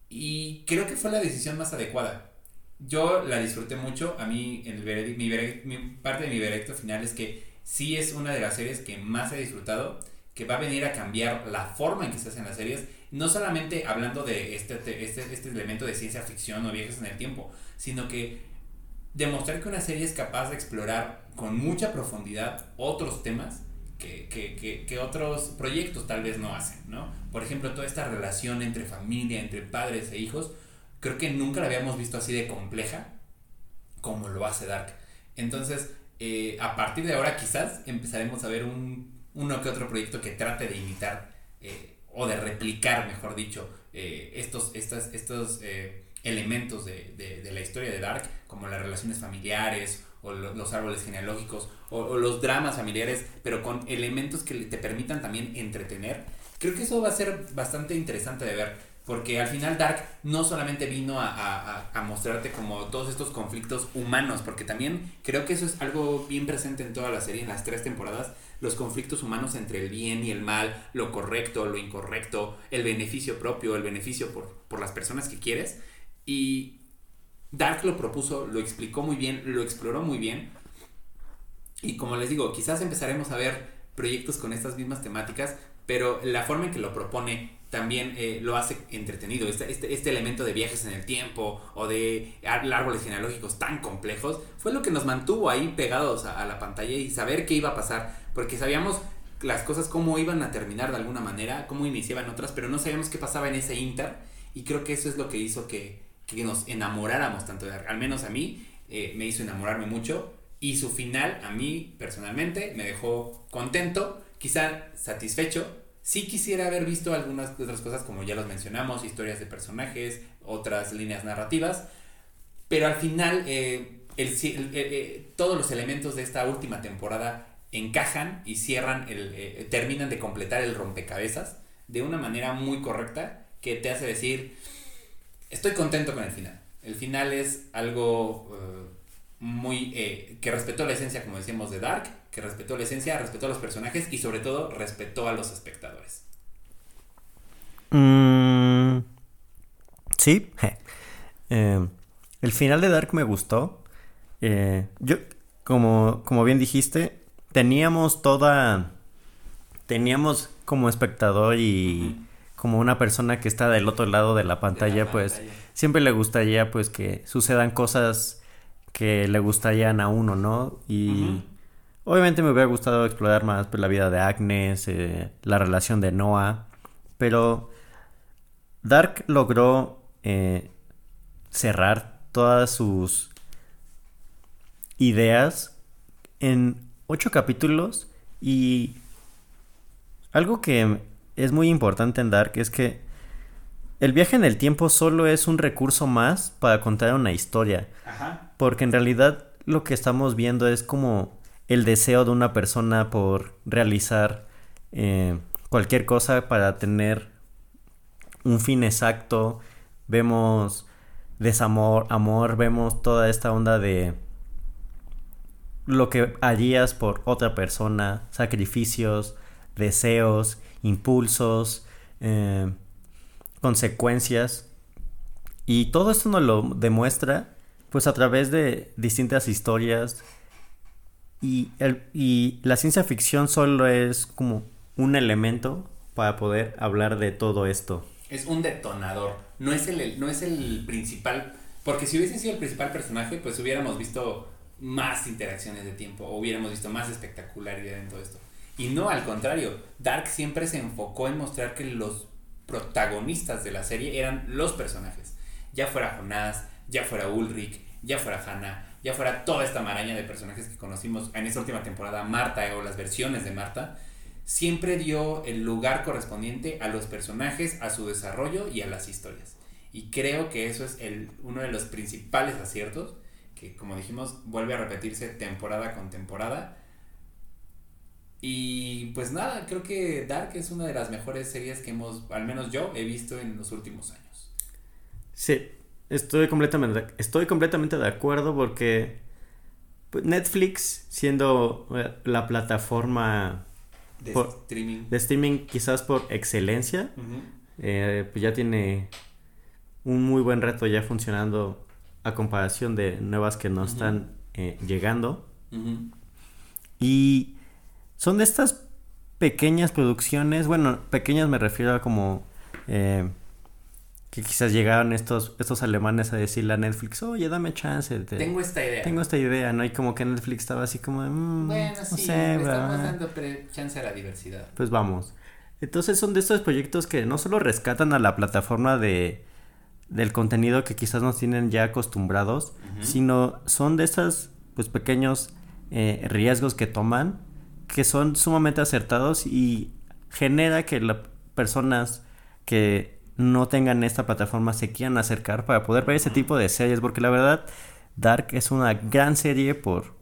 y creo que fue la decisión más adecuada. Yo la disfruté mucho. A mí, el mi, parte de mi veredicto final es que sí es una de las series que más he disfrutado, que va a venir a cambiar la forma en que se hacen las series. No solamente hablando de este, este, este elemento de ciencia ficción o viajes en el tiempo, sino que demostrar que una serie es capaz de explorar con mucha profundidad otros temas que, que, que, otros proyectos tal vez no hacen, ¿no? Por ejemplo, toda esta relación entre familia, entre padres e hijos, creo que nunca la habíamos visto así de compleja como lo hace Dark. Entonces, eh, a partir de ahora quizás empezaremos a ver un, uno que otro proyecto que trate de imitar eh, o de replicar, mejor dicho, eh, estos, estas, estos elementos de, la historia de Dark, como las relaciones familiares o los árboles genealógicos o, los dramas familiares, pero con elementos que te permitan también entretener. Creo que eso va a ser bastante interesante de ver porque al final Dark no solamente vino a, mostrarte como todos estos conflictos humanos, porque también creo que eso es algo bien presente en toda la serie, en las tres temporadas, los conflictos humanos entre el bien y el mal, lo correcto, lo incorrecto, el beneficio propio, el beneficio por, por las personas que quieres. Y Dark lo propuso, lo explicó muy bien, lo exploró muy bien. Y como les digo, quizás empezaremos a ver proyectos con estas mismas temáticas, pero la forma en que lo propone también eh, lo hace entretenido. Este, este, este, elemento de viajes en el tiempo o de árboles genealógicos tan complejos fue lo que nos mantuvo ahí pegados a, la pantalla y saber qué iba a pasar, porque sabíamos las cosas cómo iban a terminar de alguna manera, cómo iniciaban otras, pero no sabíamos qué pasaba en ese inter y creo que eso es lo que hizo que, nos enamoráramos tanto de al menos a mí eh, me hizo enamorarme mucho y su final a mí personalmente me dejó contento, quizá satisfecho, Sí quisiera haber visto algunas otras cosas, como ya los mencionamos, historias de personajes, otras líneas narrativas, pero al final eh, eh, todos los elementos de esta última temporada encajan y cierran, el, terminan de completar el rompecabezas de una manera muy correcta que te hace decir, estoy contento con el final. El final es algo muy que respetó la esencia, como decíamos, de Dark, que respetó la esencia, respetó a los personajes y sobre todo respetó a los espectadores. Mm, sí. Eh, el final de Dark me gustó. Eh, yo, como, como bien dijiste, teníamos toda... Teníamos como espectador y como una persona que está del otro lado de la pantalla, pues siempre le gustaría pues que sucedan cosas que le gustarían a uno, ¿no? Y Obviamente me hubiera gustado explorar más pues, la vida de Agnes, eh, la relación de Noah, pero Dark logró eh, cerrar todas sus ideas en ocho capítulos y algo que es muy importante en Dark es que el viaje en el tiempo solo es un recurso más para contar una historia. Porque en realidad lo que estamos viendo es como el deseo de una persona por realizar eh, cualquier cosa para tener un fin exacto. Vemos desamor, amor, vemos toda esta onda de lo que harías por otra persona, sacrificios, deseos, impulsos, eh, consecuencias. Y todo esto nos lo demuestra pues a través de distintas historias, y, el, y la ciencia ficción solo es como un elemento para poder hablar de todo esto. Es un detonador, no es el, no es el principal, porque si hubiese sido el principal personaje, pues hubiéramos visto más interacciones de tiempo, o hubiéramos visto más espectacularidad en todo esto. Y no, al contrario, Dark siempre se enfocó en mostrar que los protagonistas de la serie eran los personajes. Ya fuera Jonás, ya fuera Ulrich, ya fuera Hannah, ya fuera toda esta maraña de personajes que conocimos en esta última temporada, Marta o las versiones de Marta, siempre dio el lugar correspondiente a los personajes, a su desarrollo y a las historias. Y creo que eso es el, uno de los principales aciertos, que como dijimos, vuelve a repetirse temporada con temporada. Y pues nada, creo que Dark es una de las mejores series que hemos, al menos yo, he visto en los últimos años. Sí, Estoy completamente, estoy completamente de acuerdo porque pues, Netflix, siendo eh, la plataforma de, streaming. de streaming quizás por excelencia, eh, pues ya tiene un muy buen reto ya funcionando a comparación de nuevas que no están eh, llegando. Y son de estas pequeñas producciones, bueno, pequeñas me refiero a como que quizás llegaron estos, estos alemanes a decirle a Netflix, oye, dame chance. tengo esta idea. Tengo esta idea, ¿no? Y como que Netflix estaba así como de, mm, bueno, sí, sé, estamos dando chance a la diversidad. Pues vamos. Entonces son de estos proyectos que no solo rescatan a la plataforma de, del contenido que quizás nos tienen ya acostumbrados, sino son de esos pues pequeños eh, riesgos que toman que son sumamente acertados y genera que las personas que no tengan esta plataforma se quieran acercar para poder ver ese tipo de series porque la verdad Dark es una gran serie por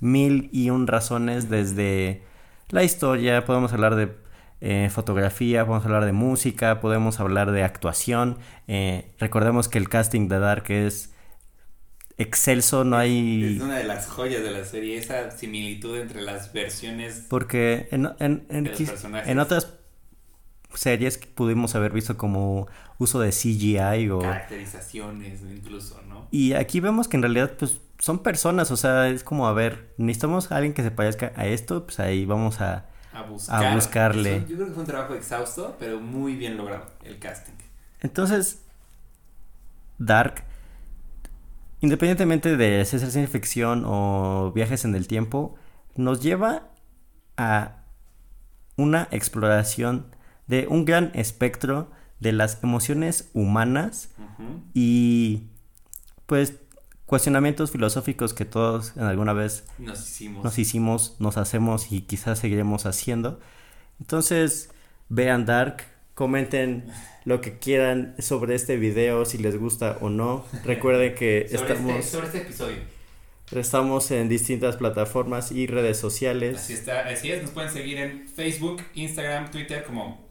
mil y un razones desde la historia, podemos hablar de eh, fotografía, podemos hablar de música, podemos hablar de actuación. Eh, recordemos que el casting de Dark es excelso, no hay... Es una de las joyas de la serie, esa similitud entre las versiones... Porque en, en, en, en otras series que pudimos haber visto como uso de CGI o... Caracterizaciones incluso, ¿no? Y aquí vemos que en realidad pues son personas, o sea, es como, a ver, necesitamos a alguien que se parezca a esto, pues ahí vamos a, a, buscarle. yo creo que fue un trabajo exhausto, pero muy bien logrado el casting. Entonces, Dark, independientemente de ser ciencia ficción o viajes en el tiempo, nos lleva a una exploración de un gran espectro de las emociones humanas y pues cuestionamientos filosóficos que todos en alguna vez nos hicimos. nos hicimos, nos hacemos y quizás seguiremos haciendo. Entonces, vean Dark, comenten lo que quieran sobre este video, si les gusta o no. Recuerden que sobre estamos... Este, sobre este episodio. Estamos en distintas plataformas y redes sociales. Así, está, así es, nos pueden seguir en Facebook, Instagram, Twitter, como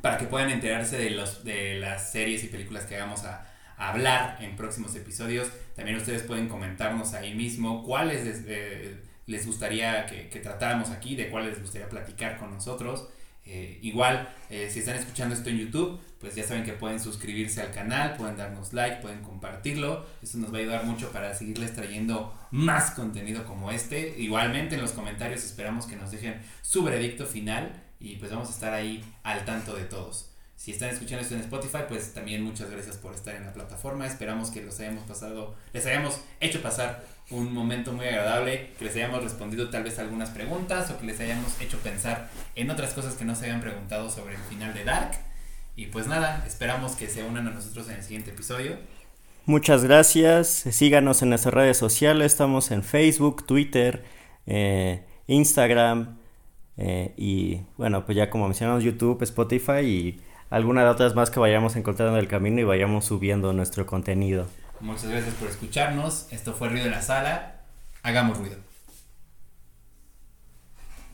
para que puedan enterarse de, los, de las series y películas que hagamos a, hablar en próximos episodios. También ustedes pueden comentarnos ahí mismo cuáles les, eh, les gustaría que, que, tratáramos aquí, de cuáles les gustaría platicar con nosotros. Eh, igual, eh, si están escuchando esto en YouTube, pues ya saben que pueden suscribirse al canal, pueden darnos like, pueden compartirlo. Eso nos va a ayudar mucho para seguirles trayendo más contenido como este. Igualmente en los comentarios esperamos que nos dejen su veredicto final y pues vamos a estar ahí al tanto de todos. Si están escuchando esto en Spotify, pues también muchas gracias por estar en la plataforma. Esperamos que los hayamos pasado, les hayamos hecho pasar un momento muy agradable, que les hayamos respondido tal vez algunas preguntas o que les hayamos hecho pensar en otras cosas que no se habían preguntado sobre el final de Dark. Y pues nada, esperamos que se unan a nosotros en el siguiente episodio. Muchas gracias. Síganos en nuestras redes sociales. Estamos en Facebook, Twitter, eh, Instagram. Eh, y bueno, pues ya como mencionamos, YouTube, Spotify y alguna de otras más que vayamos encontrando en el camino y vayamos subiendo nuestro contenido. Muchas gracias por escucharnos. Esto fue Ruido en la Sala. Hagamos ruido.